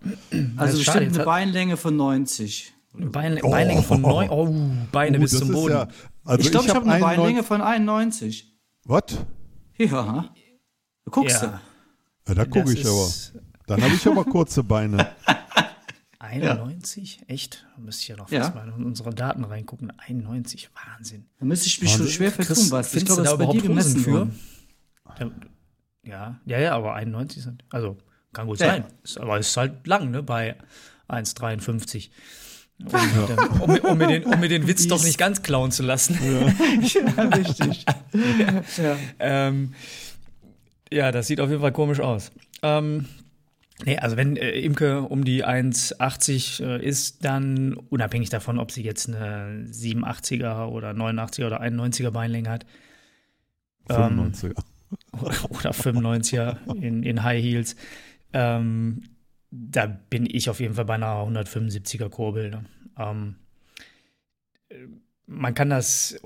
Also bestimmt eine Beinlänge von 90. Bein, oh. Beinlänge von 9. Oh, Beine oh, bis zum Boden. Ja, also ich glaube, ich, habe hab eine Beinlänge von 91. Was? Ja. Du guckst ja. ja da gucke ich aber. Dann habe ich aber kurze Beine. 91? Ja. Echt? Da müsste ich ja noch ja. mal in unsere Daten reingucken. 91, Wahnsinn. Da müsste ich mich schon schwer vertun, was. Ich glaube, das ist bei dir gemessen für? Ja, ja, ja, aber 91 sind, also kann gut ja. sein. Ist, aber es ist halt lang, ne, bei 1,53. Um, ja. um, um, mir den, um mir den Witz doch nicht ganz klauen zu lassen. Ja, ja richtig. ja. Ähm, ja, das sieht auf jeden Fall komisch aus. Ähm, nee, also wenn äh, Imke um die 1,80 äh, ist, dann unabhängig davon, ob sie jetzt eine 87er oder 89er oder 91er Beinlänge hat. 95er. Ähm, oder 95er in, in High Heels. Ähm, da bin ich auf jeden Fall bei einer 175er Kurbel. Ne? Ähm, man kann das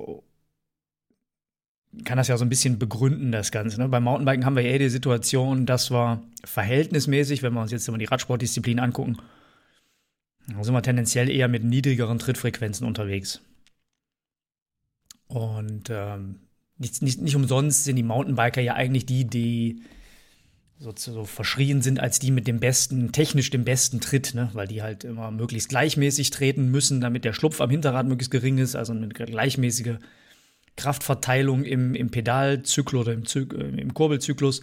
kann das ja so ein bisschen begründen, das Ganze. Ne? Beim Mountainbiken haben wir eher die Situation, dass wir verhältnismäßig, wenn wir uns jetzt immer die Radsportdisziplin angucken, sind wir tendenziell eher mit niedrigeren Trittfrequenzen unterwegs. Und ähm, nicht, nicht, nicht umsonst sind die Mountainbiker ja eigentlich die, die so, so verschrien sind als die mit dem besten, technisch dem besten Tritt, ne? weil die halt immer möglichst gleichmäßig treten müssen, damit der Schlupf am Hinterrad möglichst gering ist, also eine gleichmäßige Kraftverteilung im, im Pedalzyklus oder im, Zyk äh, im Kurbelzyklus,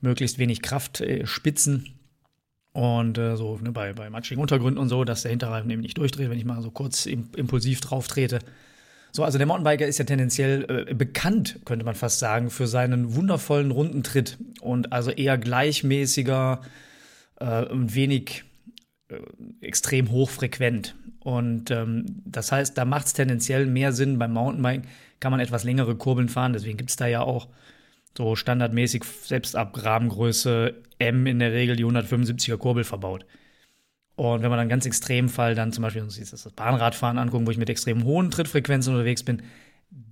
möglichst wenig Kraftspitzen. Äh, und äh, so ne, bei, bei matschigen Untergründen und so, dass der Hinterreifen eben nicht durchdreht, wenn ich mal so kurz im, impulsiv drauf trete. So, also der Mountainbiker ist ja tendenziell äh, bekannt, könnte man fast sagen, für seinen wundervollen runden Tritt und also eher gleichmäßiger äh, und wenig äh, extrem hochfrequent. Und ähm, das heißt, da macht es tendenziell mehr Sinn. Beim Mountainbiken kann man etwas längere Kurbeln fahren, deswegen gibt es da ja auch so standardmäßig selbst ab Rahmengröße M in der Regel die 175er Kurbel verbaut. Und wenn man dann ganz extremen Fall dann zum Beispiel uns das Bahnradfahren angucken, wo ich mit extrem hohen Trittfrequenzen unterwegs bin,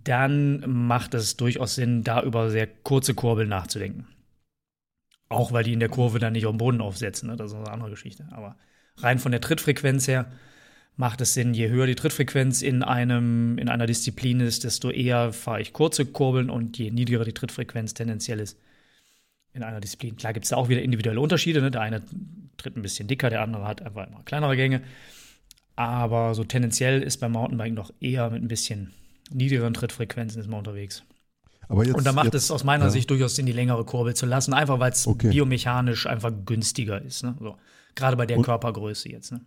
dann macht es durchaus Sinn, da über sehr kurze Kurbeln nachzudenken. Auch weil die in der Kurve dann nicht auf den Boden aufsetzen, ne? das ist eine andere Geschichte. Aber rein von der Trittfrequenz her macht es Sinn, je höher die Trittfrequenz in, einem, in einer Disziplin ist, desto eher fahre ich kurze Kurbeln und je niedriger die Trittfrequenz tendenziell ist in einer Disziplin. Klar gibt es da auch wieder individuelle Unterschiede. Ne? Der eine tritt ein bisschen dicker, der andere hat einfach immer kleinere Gänge. Aber so tendenziell ist beim Mountainbiken noch eher mit ein bisschen niedrigeren Trittfrequenzen ist man unterwegs. Jetzt, und da macht jetzt, es aus meiner ja. Sicht durchaus Sinn, die längere Kurbel zu lassen, einfach weil es okay. biomechanisch einfach günstiger ist. Ne? So. Gerade bei der und, Körpergröße jetzt. Ne?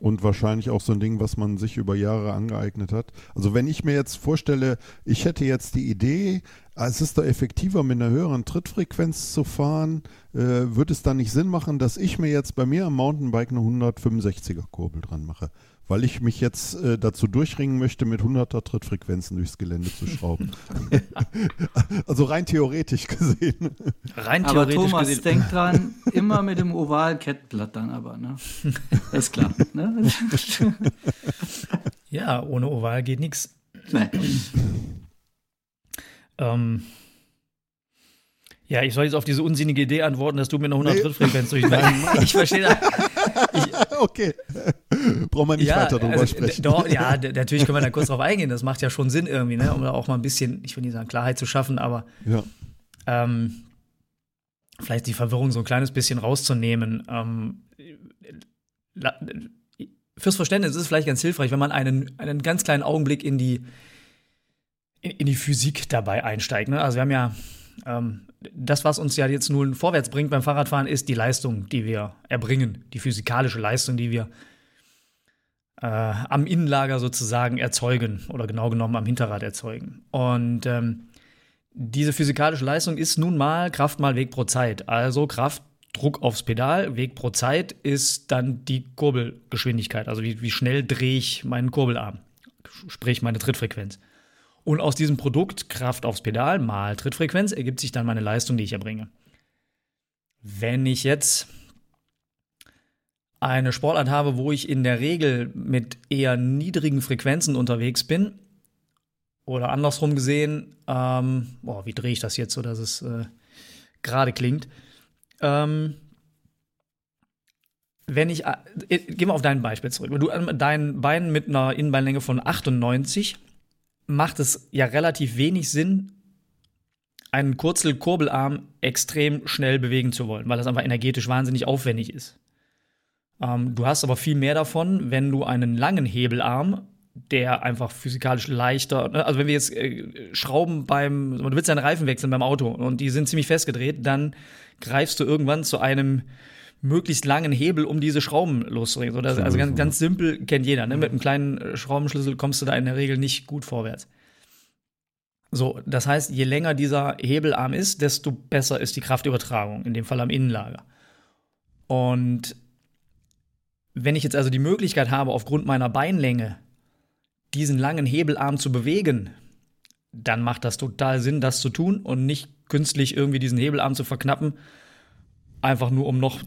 Und wahrscheinlich auch so ein Ding, was man sich über Jahre angeeignet hat. Also wenn ich mir jetzt vorstelle, ich hätte jetzt die Idee, Ah, es ist da effektiver, mit einer höheren Trittfrequenz zu fahren. Äh, wird es dann nicht Sinn machen, dass ich mir jetzt bei mir am Mountainbike eine 165er Kurbel dran mache? Weil ich mich jetzt äh, dazu durchringen möchte, mit 100er Trittfrequenzen durchs Gelände zu schrauben. also rein theoretisch gesehen. Rein theoretisch aber Thomas, gesehen. denk dran, immer mit dem ovalen Kettblatt dann aber, ne? Das ist klar. Ne? ja, ohne Oval geht nichts. Nee. Ähm, ja, ich soll jetzt auf diese unsinnige Idee antworten, dass du mir eine 100 nee. Trittfrequenz durch. ich verstehe das. okay. Brauchen wir nicht ja, weiter drüber also, sprechen. Doch, ja, natürlich können wir da kurz drauf eingehen. Das macht ja schon Sinn irgendwie, ne? um da auch mal ein bisschen, ich will nicht sagen Klarheit zu schaffen, aber ja. ähm, vielleicht die Verwirrung so ein kleines bisschen rauszunehmen. Ähm, fürs Verständnis ist es vielleicht ganz hilfreich, wenn man einen, einen ganz kleinen Augenblick in die in, in die Physik dabei einsteigt. Ne? Also wir haben ja das, was uns ja jetzt nun vorwärts bringt beim Fahrradfahren, ist die Leistung, die wir erbringen, die physikalische Leistung, die wir äh, am Innenlager sozusagen erzeugen oder genau genommen am Hinterrad erzeugen. Und ähm, diese physikalische Leistung ist nun mal Kraft mal Weg pro Zeit. Also Kraft, Druck aufs Pedal, Weg pro Zeit ist dann die Kurbelgeschwindigkeit. Also wie, wie schnell drehe ich meinen Kurbelarm, sprich meine Trittfrequenz. Und aus diesem Produkt Kraft aufs Pedal mal Trittfrequenz ergibt sich dann meine Leistung, die ich erbringe. Wenn ich jetzt eine Sportart habe, wo ich in der Regel mit eher niedrigen Frequenzen unterwegs bin, oder andersrum gesehen, ähm, boah, wie drehe ich das jetzt, so dass es äh, gerade klingt? Ähm, wenn ich, äh, geh mal auf dein Beispiel zurück. Wenn du dein Bein mit einer Innenbeinlänge von 98 macht es ja relativ wenig Sinn, einen Kurzel-Kurbelarm extrem schnell bewegen zu wollen, weil das einfach energetisch wahnsinnig aufwendig ist. Ähm, du hast aber viel mehr davon, wenn du einen langen Hebelarm, der einfach physikalisch leichter, ne, also wenn wir jetzt äh, Schrauben beim, du willst deine Reifen wechseln beim Auto und die sind ziemlich festgedreht, dann greifst du irgendwann zu einem möglichst langen Hebel, um diese Schrauben loszuregen. So, das, also ganz, ganz simpel kennt jeder. Ne? Mit einem kleinen äh, Schraubenschlüssel kommst du da in der Regel nicht gut vorwärts. So, das heißt, je länger dieser Hebelarm ist, desto besser ist die Kraftübertragung, in dem Fall am Innenlager. Und wenn ich jetzt also die Möglichkeit habe, aufgrund meiner Beinlänge diesen langen Hebelarm zu bewegen, dann macht das total Sinn, das zu tun und nicht künstlich irgendwie diesen Hebelarm zu verknappen, einfach nur um noch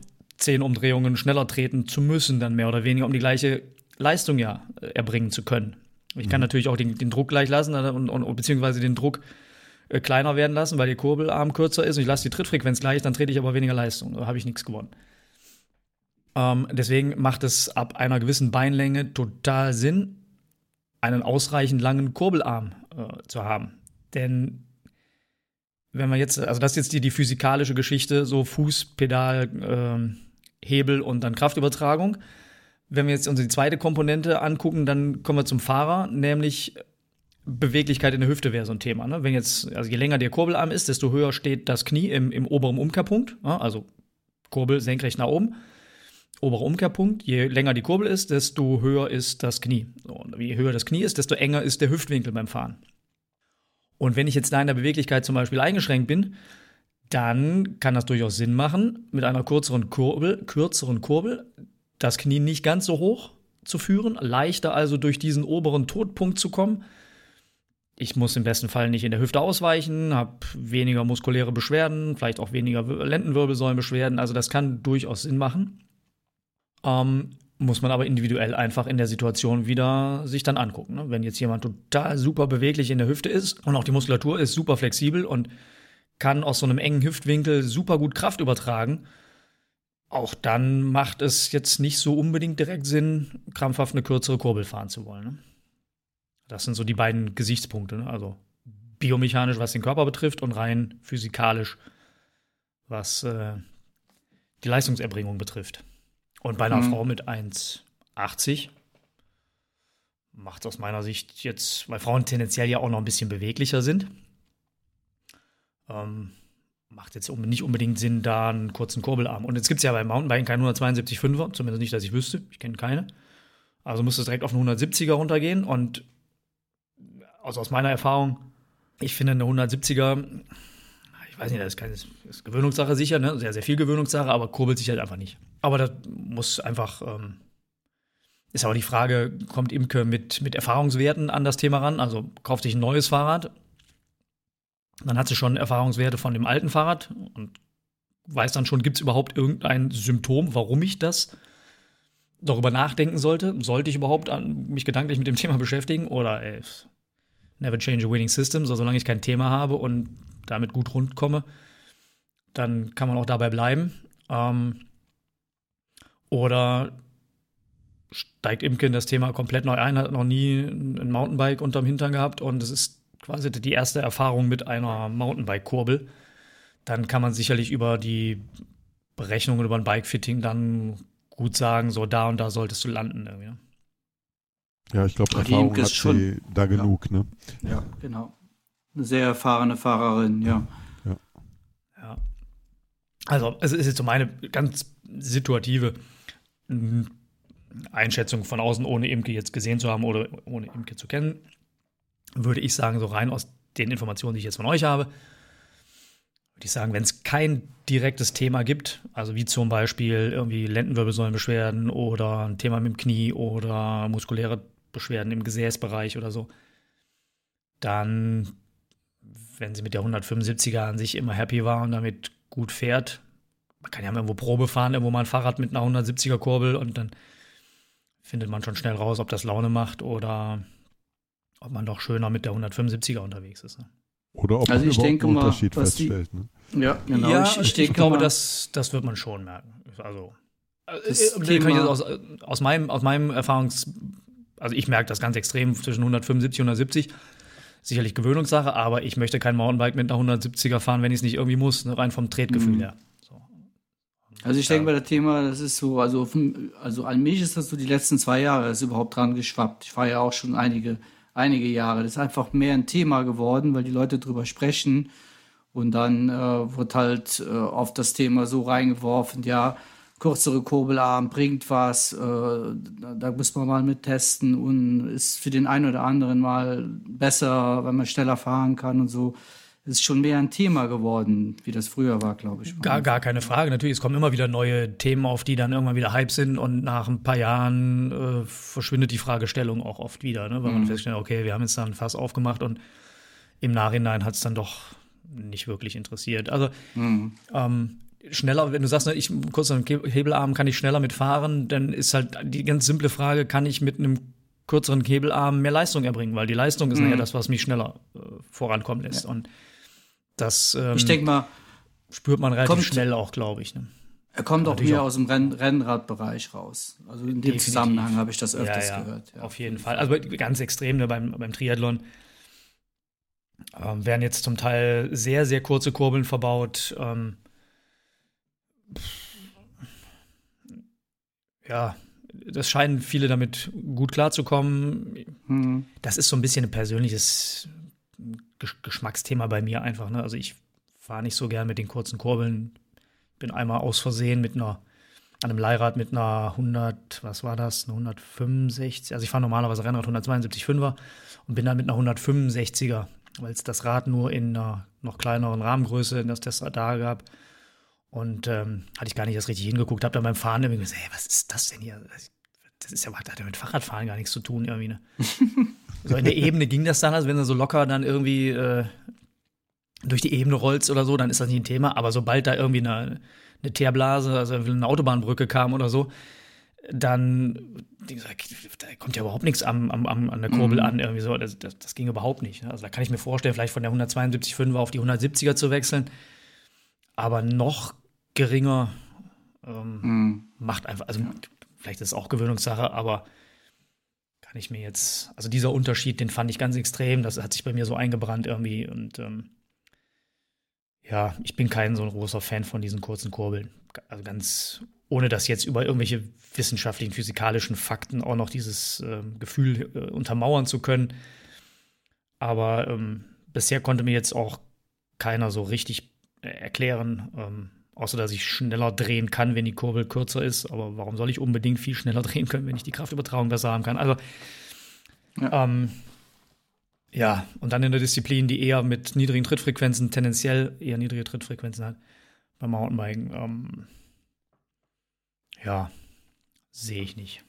zehn Umdrehungen schneller treten zu müssen, dann mehr oder weniger, um die gleiche Leistung ja äh, erbringen zu können. Ich kann mhm. natürlich auch den, den, Druck gleich lassen und, und, beziehungsweise den Druck äh, kleiner werden lassen, weil der Kurbelarm kürzer ist und ich lasse die Trittfrequenz gleich, dann trete ich aber weniger Leistung. Da habe ich nichts gewonnen. Ähm, deswegen macht es ab einer gewissen Beinlänge total Sinn, einen ausreichend langen Kurbelarm äh, zu haben. Denn wenn man jetzt, also das ist jetzt die, die physikalische Geschichte, so Fuß, Pedal, äh, Hebel und dann Kraftübertragung. Wenn wir jetzt unsere zweite Komponente angucken, dann kommen wir zum Fahrer, nämlich Beweglichkeit in der Hüfte wäre so ein Thema. Ne? Wenn jetzt, also je länger der Kurbelarm ist, desto höher steht das Knie im, im oberen Umkehrpunkt, ja? also Kurbel senkrecht nach oben. Oberer Umkehrpunkt, je länger die Kurbel ist, desto höher ist das Knie. Und je höher das Knie ist, desto enger ist der Hüftwinkel beim Fahren. Und wenn ich jetzt da in der Beweglichkeit zum Beispiel eingeschränkt bin, dann kann das durchaus Sinn machen, mit einer kürzeren Kurbel, kürzeren Kurbel das Knie nicht ganz so hoch zu führen, leichter also durch diesen oberen Todpunkt zu kommen. Ich muss im besten Fall nicht in der Hüfte ausweichen, habe weniger muskuläre Beschwerden, vielleicht auch weniger Lendenwirbelsäulenbeschwerden. Also das kann durchaus Sinn machen. Ähm, muss man aber individuell einfach in der Situation wieder sich dann angucken. Ne? Wenn jetzt jemand total super beweglich in der Hüfte ist und auch die Muskulatur ist super flexibel und kann aus so einem engen Hüftwinkel super gut Kraft übertragen, auch dann macht es jetzt nicht so unbedingt direkt Sinn, krampfhaft eine kürzere Kurbel fahren zu wollen. Ne? Das sind so die beiden Gesichtspunkte. Ne? Also biomechanisch, was den Körper betrifft, und rein physikalisch, was äh, die Leistungserbringung betrifft. Und bei einer mhm. Frau mit 1,80 macht es aus meiner Sicht jetzt, weil Frauen tendenziell ja auch noch ein bisschen beweglicher sind, ähm, macht jetzt nicht unbedingt Sinn, da einen kurzen Kurbelarm. Und jetzt gibt es ja beim Mountainbiken keinen 172,5er, zumindest nicht, dass ich wüsste. Ich kenne keine. Also müsste es direkt auf einen 170er runtergehen. Und also aus meiner Erfahrung, ich finde eine 170er, ich weiß nicht, das ist, keine, das ist Gewöhnungssache sicher, ne? sehr, sehr viel Gewöhnungssache, aber kurbelt sich halt einfach nicht. Aber das muss einfach, ähm, ist aber die Frage, kommt Imke mit, mit Erfahrungswerten an das Thema ran? Also kauft sich ein neues Fahrrad, dann hat sie schon Erfahrungswerte von dem alten Fahrrad und weiß dann schon, gibt es überhaupt irgendein Symptom, warum ich das darüber nachdenken sollte? Sollte ich überhaupt an, mich gedanklich mit dem Thema beschäftigen? Oder ey, never change a winning system, so, solange ich kein Thema habe und damit gut rundkomme, dann kann man auch dabei bleiben. Ähm, oder steigt Imke in das Thema komplett neu ein, hat noch nie ein Mountainbike unterm Hintern gehabt und es ist quasi die erste Erfahrung mit einer Mountainbike-Kurbel. Dann kann man sicherlich über die Berechnungen über ein Bike-Fitting dann gut sagen, so da und da solltest du landen. Irgendwie. Ne? Ja, ich glaube, Erfahrung hat schon, sie da genug, ja. ne? Ja, genau. Eine sehr erfahrene Fahrerin, ja. Ja. ja. Also, es ist jetzt so meine ganz situative Einschätzung von außen, ohne Imke jetzt gesehen zu haben oder ohne Imke zu kennen, würde ich sagen, so rein aus den Informationen, die ich jetzt von euch habe, würde ich sagen, wenn es kein direktes Thema gibt, also wie zum Beispiel irgendwie Lendenwirbelsäulenbeschwerden oder ein Thema mit dem Knie oder muskuläre Beschwerden im Gesäßbereich oder so, dann, wenn sie mit der 175er an sich immer happy war und damit gut fährt, man kann ja mal irgendwo Probe fahren, irgendwo mal ein Fahrrad mit einer 170er Kurbel und dann findet man schon schnell raus, ob das Laune macht oder ob man doch schöner mit der 175er unterwegs ist. Ne? Oder ob also man ich denke einen mal, Unterschied feststellt. Die, ne? Ja, genau. Ja, ich, ich, ich glaube, das, das wird man schon merken. Also, das äh, kann ich aus, aus, meinem, aus meinem Erfahrungs... Also ich merke das ganz extrem zwischen 175 und 170 sicherlich Gewöhnungssache, aber ich möchte kein Mountainbike mit einer 170er fahren, wenn ich es nicht irgendwie muss, ne, rein vom Tretgefühl mhm. her. Also ich denke bei der Thema, das ist so, also, also an mich ist das so die letzten zwei Jahre ist überhaupt dran geschwappt. Ich fahre ja auch schon einige, einige Jahre. Das ist einfach mehr ein Thema geworden, weil die Leute drüber sprechen. Und dann äh, wird halt äh, auf das Thema so reingeworfen, ja, kürzere Kurbelarm bringt was, äh, da muss man mal mit testen und ist für den einen oder anderen mal besser, wenn man schneller fahren kann und so ist schon mehr ein Thema geworden, wie das früher war, glaube ich. Gar, gar keine Frage. Natürlich, es kommen immer wieder neue Themen auf, die dann irgendwann wieder Hype sind und nach ein paar Jahren äh, verschwindet die Fragestellung auch oft wieder, ne? weil mhm. man feststellt, okay, wir haben jetzt da ein Fass aufgemacht und im Nachhinein hat es dann doch nicht wirklich interessiert. Also mhm. ähm, schneller, wenn du sagst, ne, ich kurz einen Hebelarm kann ich schneller mitfahren, dann ist halt die ganz simple Frage, kann ich mit einem kürzeren Kebelarm mehr Leistung erbringen, weil die Leistung ist mhm. nachher das, was mich schneller äh, vorankommen lässt. Ja. Und Das ähm, ich denke mal, spürt man relativ kommt, schnell auch, glaube ich. Ne? Er kommt auch mehr aus dem Renn Rennradbereich raus. Also in dem Definitiv. Zusammenhang habe ich das öfters ja, ja, gehört. Ja. Auf jeden Fall. Also ganz extrem ne, beim, beim Triathlon. Ähm, werden jetzt zum Teil sehr, sehr kurze Kurbeln verbaut. Ähm, ja, das scheinen viele damit gut klarzukommen. Mhm. Das ist so ein bisschen ein persönliches Geschmacksthema bei mir einfach. Ne? Also ich fahre nicht so gern mit den kurzen Kurbeln. Bin einmal aus Versehen mit einer an einem Leihrad mit einer 100, was war das, eine 165, also ich fahre normalerweise Rennrad 172,5er und bin dann mit einer 165er, weil es das Rad nur in einer noch kleineren Rahmengröße in das Testrad da gab. Und ähm, hatte ich gar nicht erst richtig hingeguckt, habe dann beim Fahren irgendwie gesagt, hey, was ist das denn hier? Das ist ja, das hat ja mit Fahrradfahren gar nichts zu tun irgendwie. Ne? so in der Ebene ging das dann, also wenn du so locker dann irgendwie äh, durch die Ebene rollst oder so, dann ist das nicht ein Thema. Aber sobald da irgendwie eine, eine Teerblase, also eine Autobahnbrücke kam oder so, dann da kommt ja überhaupt nichts am, am, an der Kurbel mhm. an, irgendwie so. Das, das, das, ging überhaupt nicht. Also da kann ich mir vorstellen, vielleicht von der 172,5er auf die 170er zu wechseln. Aber noch geringer ähm, mhm. macht einfach, also vielleicht ist es auch Gewöhnungssache, aber kann ich mir jetzt, also dieser Unterschied, den fand ich ganz extrem. Das hat sich bei mir so eingebrannt irgendwie und ähm, ja, ich bin kein so ein großer Fan von diesen kurzen Kurbeln. Also ganz, ohne das jetzt über irgendwelche wissenschaftlichen, physikalischen Fakten auch noch dieses äh, Gefühl äh, untermauern zu können. Aber ähm, bisher konnte mir jetzt auch keiner so richtig äh, erklären, ähm, außer dass ich schneller drehen kann, wenn die Kurbel kürzer ist. Aber warum soll ich unbedingt viel schneller drehen können, wenn ich die Kraftübertragung besser haben kann? Also, ja. Ähm, ja, und dann in der Disziplin, die eher mit niedrigen Trittfrequenzen, tendenziell eher niedrige Trittfrequenzen hat, beim Mountainbiken, ähm, ja, sehe ich nicht.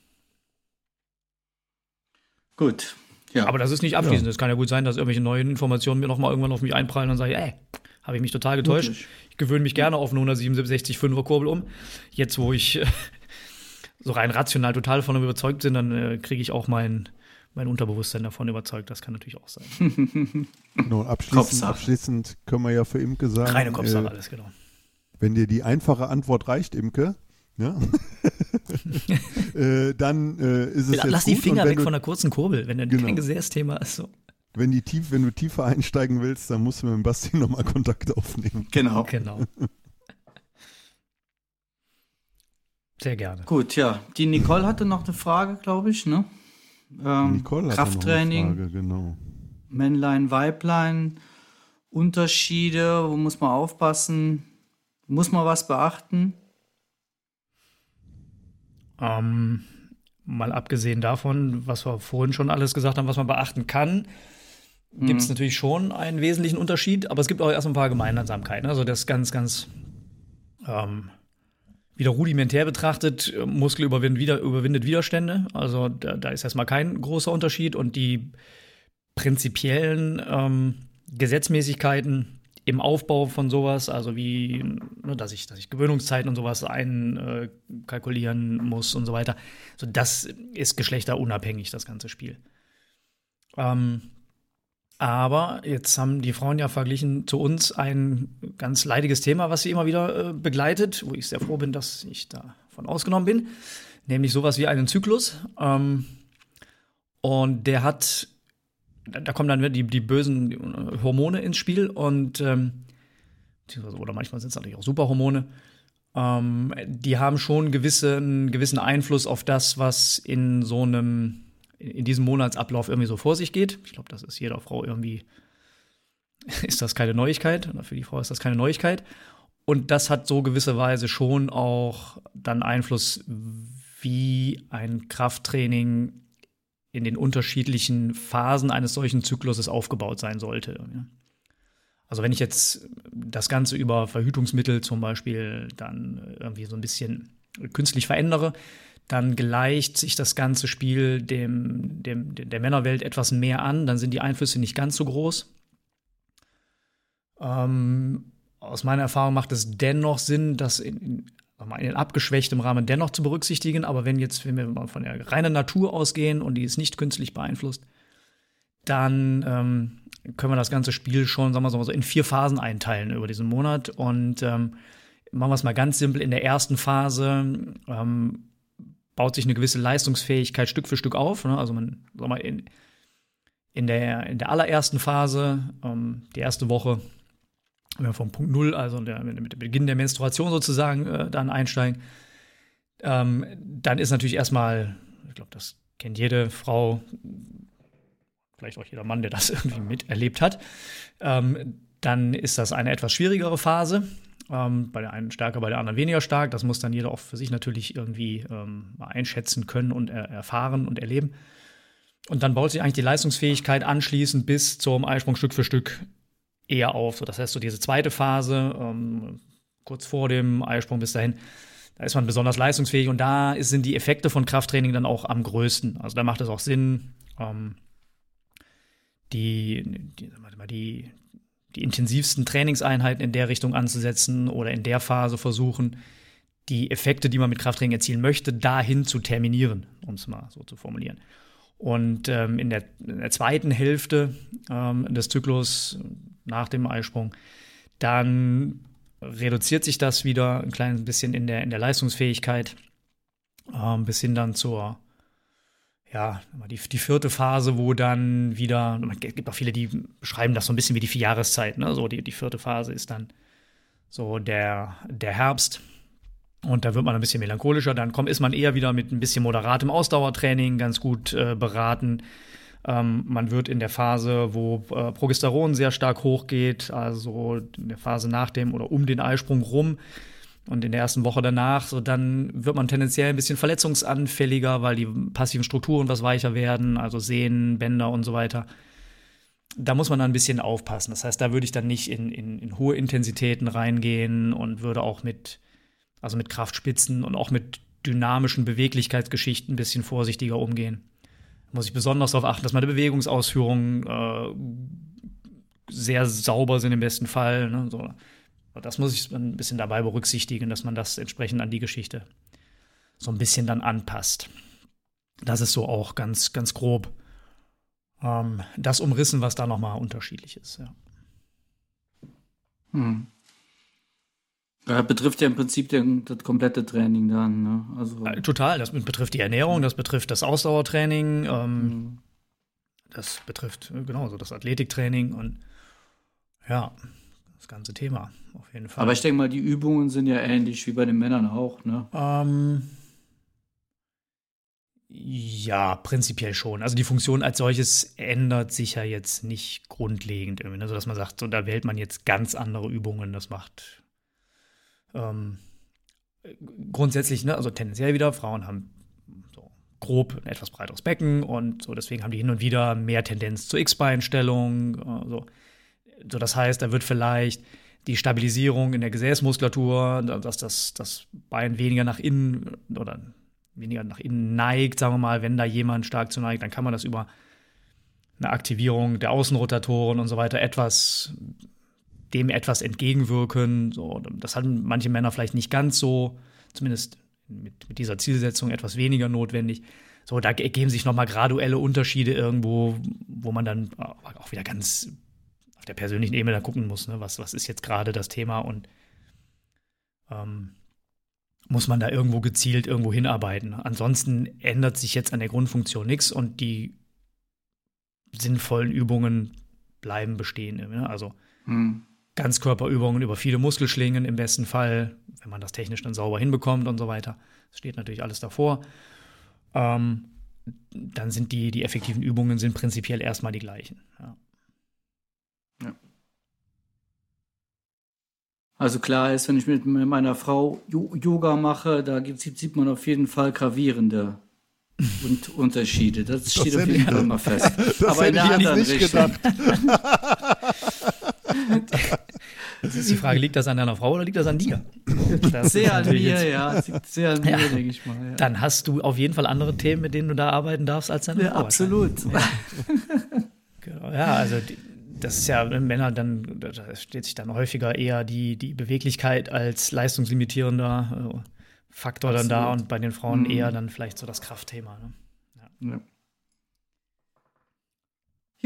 Gut. Ja. Aber das ist nicht abschließend. Es ja. kann ja gut sein, dass irgendwelche neuen Informationen mir nochmal irgendwann auf mich einprallen und sage, ey, habe ich mich total getäuscht. Wirklich? Ich gewöhne mich gerne auf eine 177 5er Kurbel um. Jetzt, wo ich äh, so rein rational total davon überzeugt bin, dann äh, kriege ich auch mein mein Unterbewusstsein davon überzeugt. Das kann natürlich auch sein. genau, abschließend, abschließend können wir ja für Imke sagen. Reine Kopfsache, äh, alles genau. Wenn dir die einfache Antwort reicht, Imke, ja, äh, dann äh, ist es Lass jetzt Lass die Finger weg von der kurzen Kurbel, wenn dann genau. kein Gesäßthema ist. So. Wenn, die tief, wenn du tiefer einsteigen willst, dann musst du mit dem Basti nochmal Kontakt aufnehmen. Genau. Genau. Sehr gerne. Gut, ja. Die Nicole hatte noch eine Frage, glaube ich, ne? Ähm, Krafttraining, Frage, genau. Männlein, Weiblein, Unterschiede, wo muss man aufpassen? Muss man was beachten? Ähm, mal abgesehen davon, was wir vorhin schon alles gesagt haben, was man beachten kann, mhm. gibt es natürlich schon einen wesentlichen Unterschied, aber es gibt auch erst ein paar Gemeinsamkeiten. Also das ganz, ganz ähm, wieder rudimentär betrachtet, äh, Muskel überwindet, wieder, überwindet Widerstände. Also da, da, ist erstmal kein großer Unterschied. Und die prinzipiellen ähm, Gesetzmäßigkeiten im Aufbau von sowas, also wie, ne, dass, ich, dass ich Gewöhnungszeiten und sowas einkalkulieren äh, muss und so weiter, so das ist geschlechterunabhängig, das ganze Spiel. Ähm, aber jetzt haben die Frauen ja verglichen zu uns ein ganz leidiges Thema, was sie immer wieder äh, begleitet, wo ich sehr froh bin, dass ich davon ausgenommen bin, nämlich sowas wie einen Zyklus. Ähm, und der hat, da kommen dann die, die bösen Hormone ins Spiel und ähm, oder manchmal sind es natürlich auch Superhormone. Ähm, die haben schon gewisse, einen gewissen Einfluss auf das, was in so einem in diesem Monatsablauf irgendwie so vor sich geht. Ich glaube, das ist jeder Frau irgendwie, ist das keine Neuigkeit. Oder für die Frau ist das keine Neuigkeit. Und das hat so gewisserweise schon auch dann Einfluss, wie ein Krafttraining in den unterschiedlichen Phasen eines solchen Zykluses aufgebaut sein sollte. Also wenn ich jetzt das Ganze über Verhütungsmittel zum Beispiel dann irgendwie so ein bisschen künstlich verändere, dann gleicht sich das ganze Spiel dem, dem, der Männerwelt etwas mehr an, dann sind die Einflüsse nicht ganz so groß. Ähm, aus meiner Erfahrung macht es dennoch Sinn, das in, in abgeschwächtem Rahmen dennoch zu berücksichtigen, aber wenn jetzt, wenn wir mal von der reinen Natur ausgehen und die ist nicht künstlich beeinflusst, dann ähm, können wir das ganze Spiel schon, sagen wir so, in vier Phasen einteilen über diesen Monat. Und ähm, machen wir es mal ganz simpel. In der ersten Phase ähm, baut sich eine gewisse Leistungsfähigkeit Stück für Stück auf. Ne? Also man, sag mal, in, in, der, in der allerersten Phase, ähm, die erste Woche, wenn wir vom Punkt Null, also der, mit dem Beginn der Menstruation sozusagen, äh, dann einsteigen, ähm, dann ist natürlich erstmal, ich glaube, das kennt jede Frau, vielleicht auch jeder Mann, der das irgendwie miterlebt hat, ähm, dann ist das eine etwas schwierigere Phase. Ähm, bei der einen stärker, bei der anderen weniger stark. Das muss dann jeder auch für sich natürlich irgendwie ähm, einschätzen können und er erfahren und erleben. Und dann baut sich eigentlich die Leistungsfähigkeit anschließend bis zum Eisprung Stück für Stück eher auf. So, das heißt, so diese zweite Phase, ähm, kurz vor dem Eisprung bis dahin, da ist man besonders leistungsfähig und da sind die Effekte von Krafttraining dann auch am größten. Also da macht es auch Sinn, ähm, die, die, die, die intensivsten Trainingseinheiten in der Richtung anzusetzen oder in der Phase versuchen, die Effekte, die man mit Krafttraining erzielen möchte, dahin zu terminieren, um es mal so zu formulieren. Und ähm, in, der, in, der, zweiten Hälfte ähm, des Zyklus nach dem Eisprung, dann reduziert sich das wieder ein kleines bisschen in der, in der Leistungsfähigkeit, ähm, bis hin dann zur ja, die, die vierte Phase, wo dann wieder, es gibt auch viele, die beschreiben das so ein bisschen wie die vier Jahreszeit, ne? So, die, die vierte Phase ist dann so der, der Herbst. Und da wird man ein bisschen melancholischer. Dann kommt, ist man eher wieder mit ein bisschen moderatem Ausdauertraining ganz gut äh, beraten. Ähm, man wird in der Phase, wo äh, Progesteron sehr stark hochgeht, also in der Phase nach dem oder um den Eisprung rum, und in der ersten Woche danach, so dann wird man tendenziell ein bisschen verletzungsanfälliger, weil die passiven Strukturen was weicher werden, also Sehnen, Bänder und so weiter. Da muss man dann ein bisschen aufpassen. Das heißt, da würde ich dann nicht in, in, in hohe Intensitäten reingehen und würde auch mit, also mit Kraftspitzen und auch mit dynamischen Beweglichkeitsgeschichten ein bisschen vorsichtiger umgehen. Da muss ich besonders darauf achten, dass meine Bewegungsausführungen äh, sehr sauber sind im besten Fall. Ne? So das muss ich ein bisschen dabei berücksichtigen, dass man das entsprechend an die Geschichte so ein bisschen dann anpasst. Das ist so auch ganz, ganz grob ähm, das umrissen, was da nochmal unterschiedlich ist. Ja. Hm. Das betrifft ja im Prinzip den, das komplette Training dann. Ne? Also äh, Total, das betrifft die Ernährung, das betrifft das Ausdauertraining, ähm, hm. das betrifft äh, genauso das Athletiktraining und ja, das ganze Thema auf jeden Fall. Aber ich denke mal, die Übungen sind ja ähnlich wie bei den Männern auch, ne? Ähm, ja, prinzipiell schon. Also die Funktion als solches ändert sich ja jetzt nicht grundlegend irgendwie, ne? dass man sagt, so da wählt man jetzt ganz andere Übungen. Das macht ähm, grundsätzlich, ne, also tendenziell wieder, Frauen haben so grob ein etwas breiteres Becken und so deswegen haben die hin und wieder mehr Tendenz zur X-Beinstellung. Äh, so. So, das heißt, da wird vielleicht die Stabilisierung in der Gesäßmuskulatur, dass das, das Bein weniger nach innen oder weniger nach innen neigt, sagen wir mal, wenn da jemand stark zu neigt, dann kann man das über eine Aktivierung der Außenrotatoren und so weiter etwas dem etwas entgegenwirken. So, das hatten manche Männer vielleicht nicht ganz so, zumindest mit, mit dieser Zielsetzung etwas weniger notwendig. So, da ergeben sich nochmal graduelle Unterschiede irgendwo, wo man dann auch wieder ganz auf der persönlichen Ebene da gucken muss, ne? was, was ist jetzt gerade das Thema und ähm, muss man da irgendwo gezielt irgendwo hinarbeiten. Ansonsten ändert sich jetzt an der Grundfunktion nichts und die sinnvollen Übungen bleiben bestehen. Ne? Also hm. Ganzkörperübungen über viele Muskelschlingen im besten Fall, wenn man das technisch dann sauber hinbekommt und so weiter. Das steht natürlich alles davor. Ähm, dann sind die, die effektiven Übungen sind prinzipiell erstmal die gleichen. Ja. Also klar ist, wenn ich mit meiner Frau Yoga mache, da sieht man auf jeden Fall gravierende und Unterschiede. Das steht das auf jeden Fall immer fest. Das Aber in der anderen nicht Richtung. gedacht. Das ist die Frage, liegt das an deiner Frau oder liegt das an dir? Das sehr an mir, ja. Sehr an mir, ja. denke ich mal. Ja. Dann hast du auf jeden Fall andere Themen, mit denen du da arbeiten darfst, als deine ja, Frau. Absolut. Ja. Genau. ja, also die, das ist ja Männer dann, da steht sich dann häufiger eher die, die Beweglichkeit als leistungslimitierender äh, Faktor Absolut. dann da und bei den Frauen mhm. eher dann vielleicht so das Kraftthema. Ne? Ja.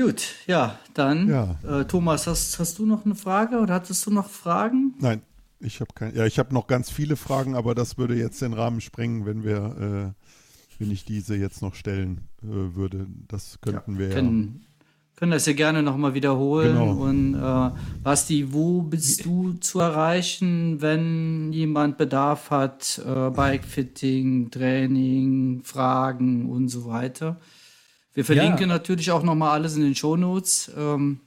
Gut, ja, dann ja. Äh, Thomas, hast, hast du noch eine Frage oder hattest du noch Fragen? Nein, ich habe keine. Ja, ich habe noch ganz viele Fragen, aber das würde jetzt den Rahmen sprengen, wenn wir, äh, wenn ich diese jetzt noch stellen äh, würde. Das könnten ja, wir können, ja. Können das ja gerne nochmal wiederholen. Genau. Und äh, Basti, wo bist du zu erreichen, wenn jemand Bedarf hat, äh, Bikefitting, Training, Fragen und so weiter? Wir verlinken ja. natürlich auch nochmal alles in den Shownotes. Ähm,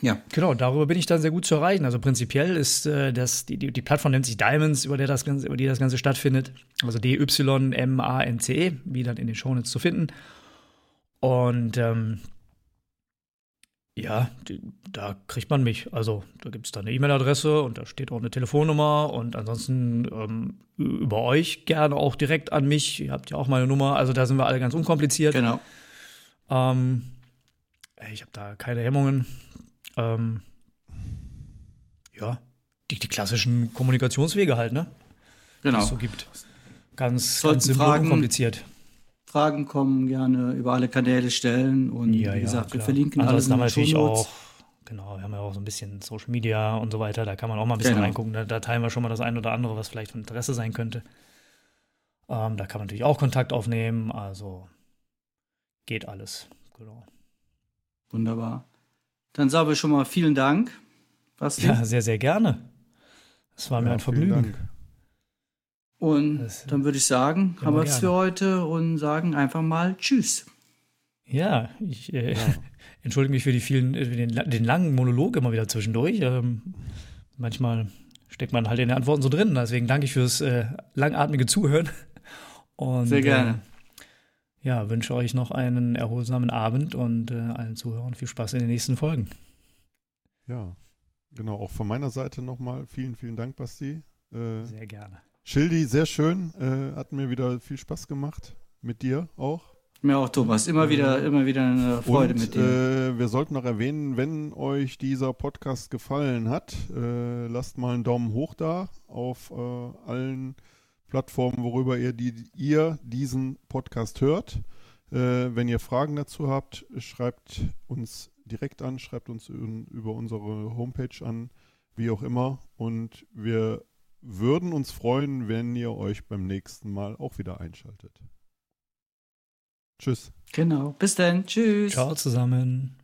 ja. Genau, darüber bin ich dann sehr gut zu erreichen. Also prinzipiell ist äh, das, die, die, die Plattform nennt sich Diamonds, über, der das Ganze, über die das Ganze stattfindet. Also D-Y-M-A-N-C-E, wie dann in den Shownotes zu finden. Und ähm, ja, die, da kriegt man mich. Also da gibt es dann eine E-Mail-Adresse und da steht auch eine Telefonnummer und ansonsten ähm, über euch gerne auch direkt an mich. Ihr habt ja auch meine Nummer. Also da sind wir alle ganz unkompliziert. Genau. Ähm, ich habe da keine Hemmungen. Ähm, ja, die, die, klassischen Kommunikationswege halt, ne? Genau. Die es so gibt. Ganz, ganz simpel Fragen, unkompliziert. Fragen kommen, gerne über alle Kanäle stellen und ja, wie gesagt, ja, wir verlinken alles in den natürlich auch Genau, wir haben ja auch so ein bisschen Social Media und so weiter, da kann man auch mal ein bisschen genau. reingucken. Da, da, teilen wir schon mal das ein oder andere, was vielleicht von Interesse sein könnte. Ähm, da kann man natürlich auch Kontakt aufnehmen, also geht alles. Genau. Wunderbar. Dann sagen wir schon mal vielen Dank. Basti. Ja, sehr, sehr gerne. Es war ja, mir ein Vergnügen. Und das, dann würde ich sagen, haben wir es für heute und sagen einfach mal Tschüss. Ja, ich äh, ja. entschuldige mich für die vielen, äh, den, den, langen Monolog immer wieder zwischendurch. Ähm, manchmal steckt man halt in den Antworten so drin. Deswegen danke ich fürs äh, langatmige Zuhören. Und, Sehr gerne. Äh, ja, wünsche euch noch einen erholsamen Abend und äh, allen Zuhörern viel Spaß in den nächsten Folgen. Ja, genau. Auch von meiner Seite nochmal vielen, vielen Dank, Basti. Äh, Sehr gerne. Schildi, sehr schön. Äh, hat mir wieder viel Spaß gemacht. Mit dir auch. Mir auch, Thomas. Immer wieder, immer wieder eine Freude Und, mit dir. Äh, wir sollten noch erwähnen, wenn euch dieser Podcast gefallen hat, äh, lasst mal einen Daumen hoch da auf äh, allen Plattformen, worüber ihr, die, ihr diesen Podcast hört. Äh, wenn ihr Fragen dazu habt, schreibt uns direkt an, schreibt uns über unsere Homepage an, wie auch immer. Und wir würden uns freuen, wenn ihr euch beim nächsten Mal auch wieder einschaltet. Tschüss. Genau. Bis dann. Tschüss. Ciao zusammen.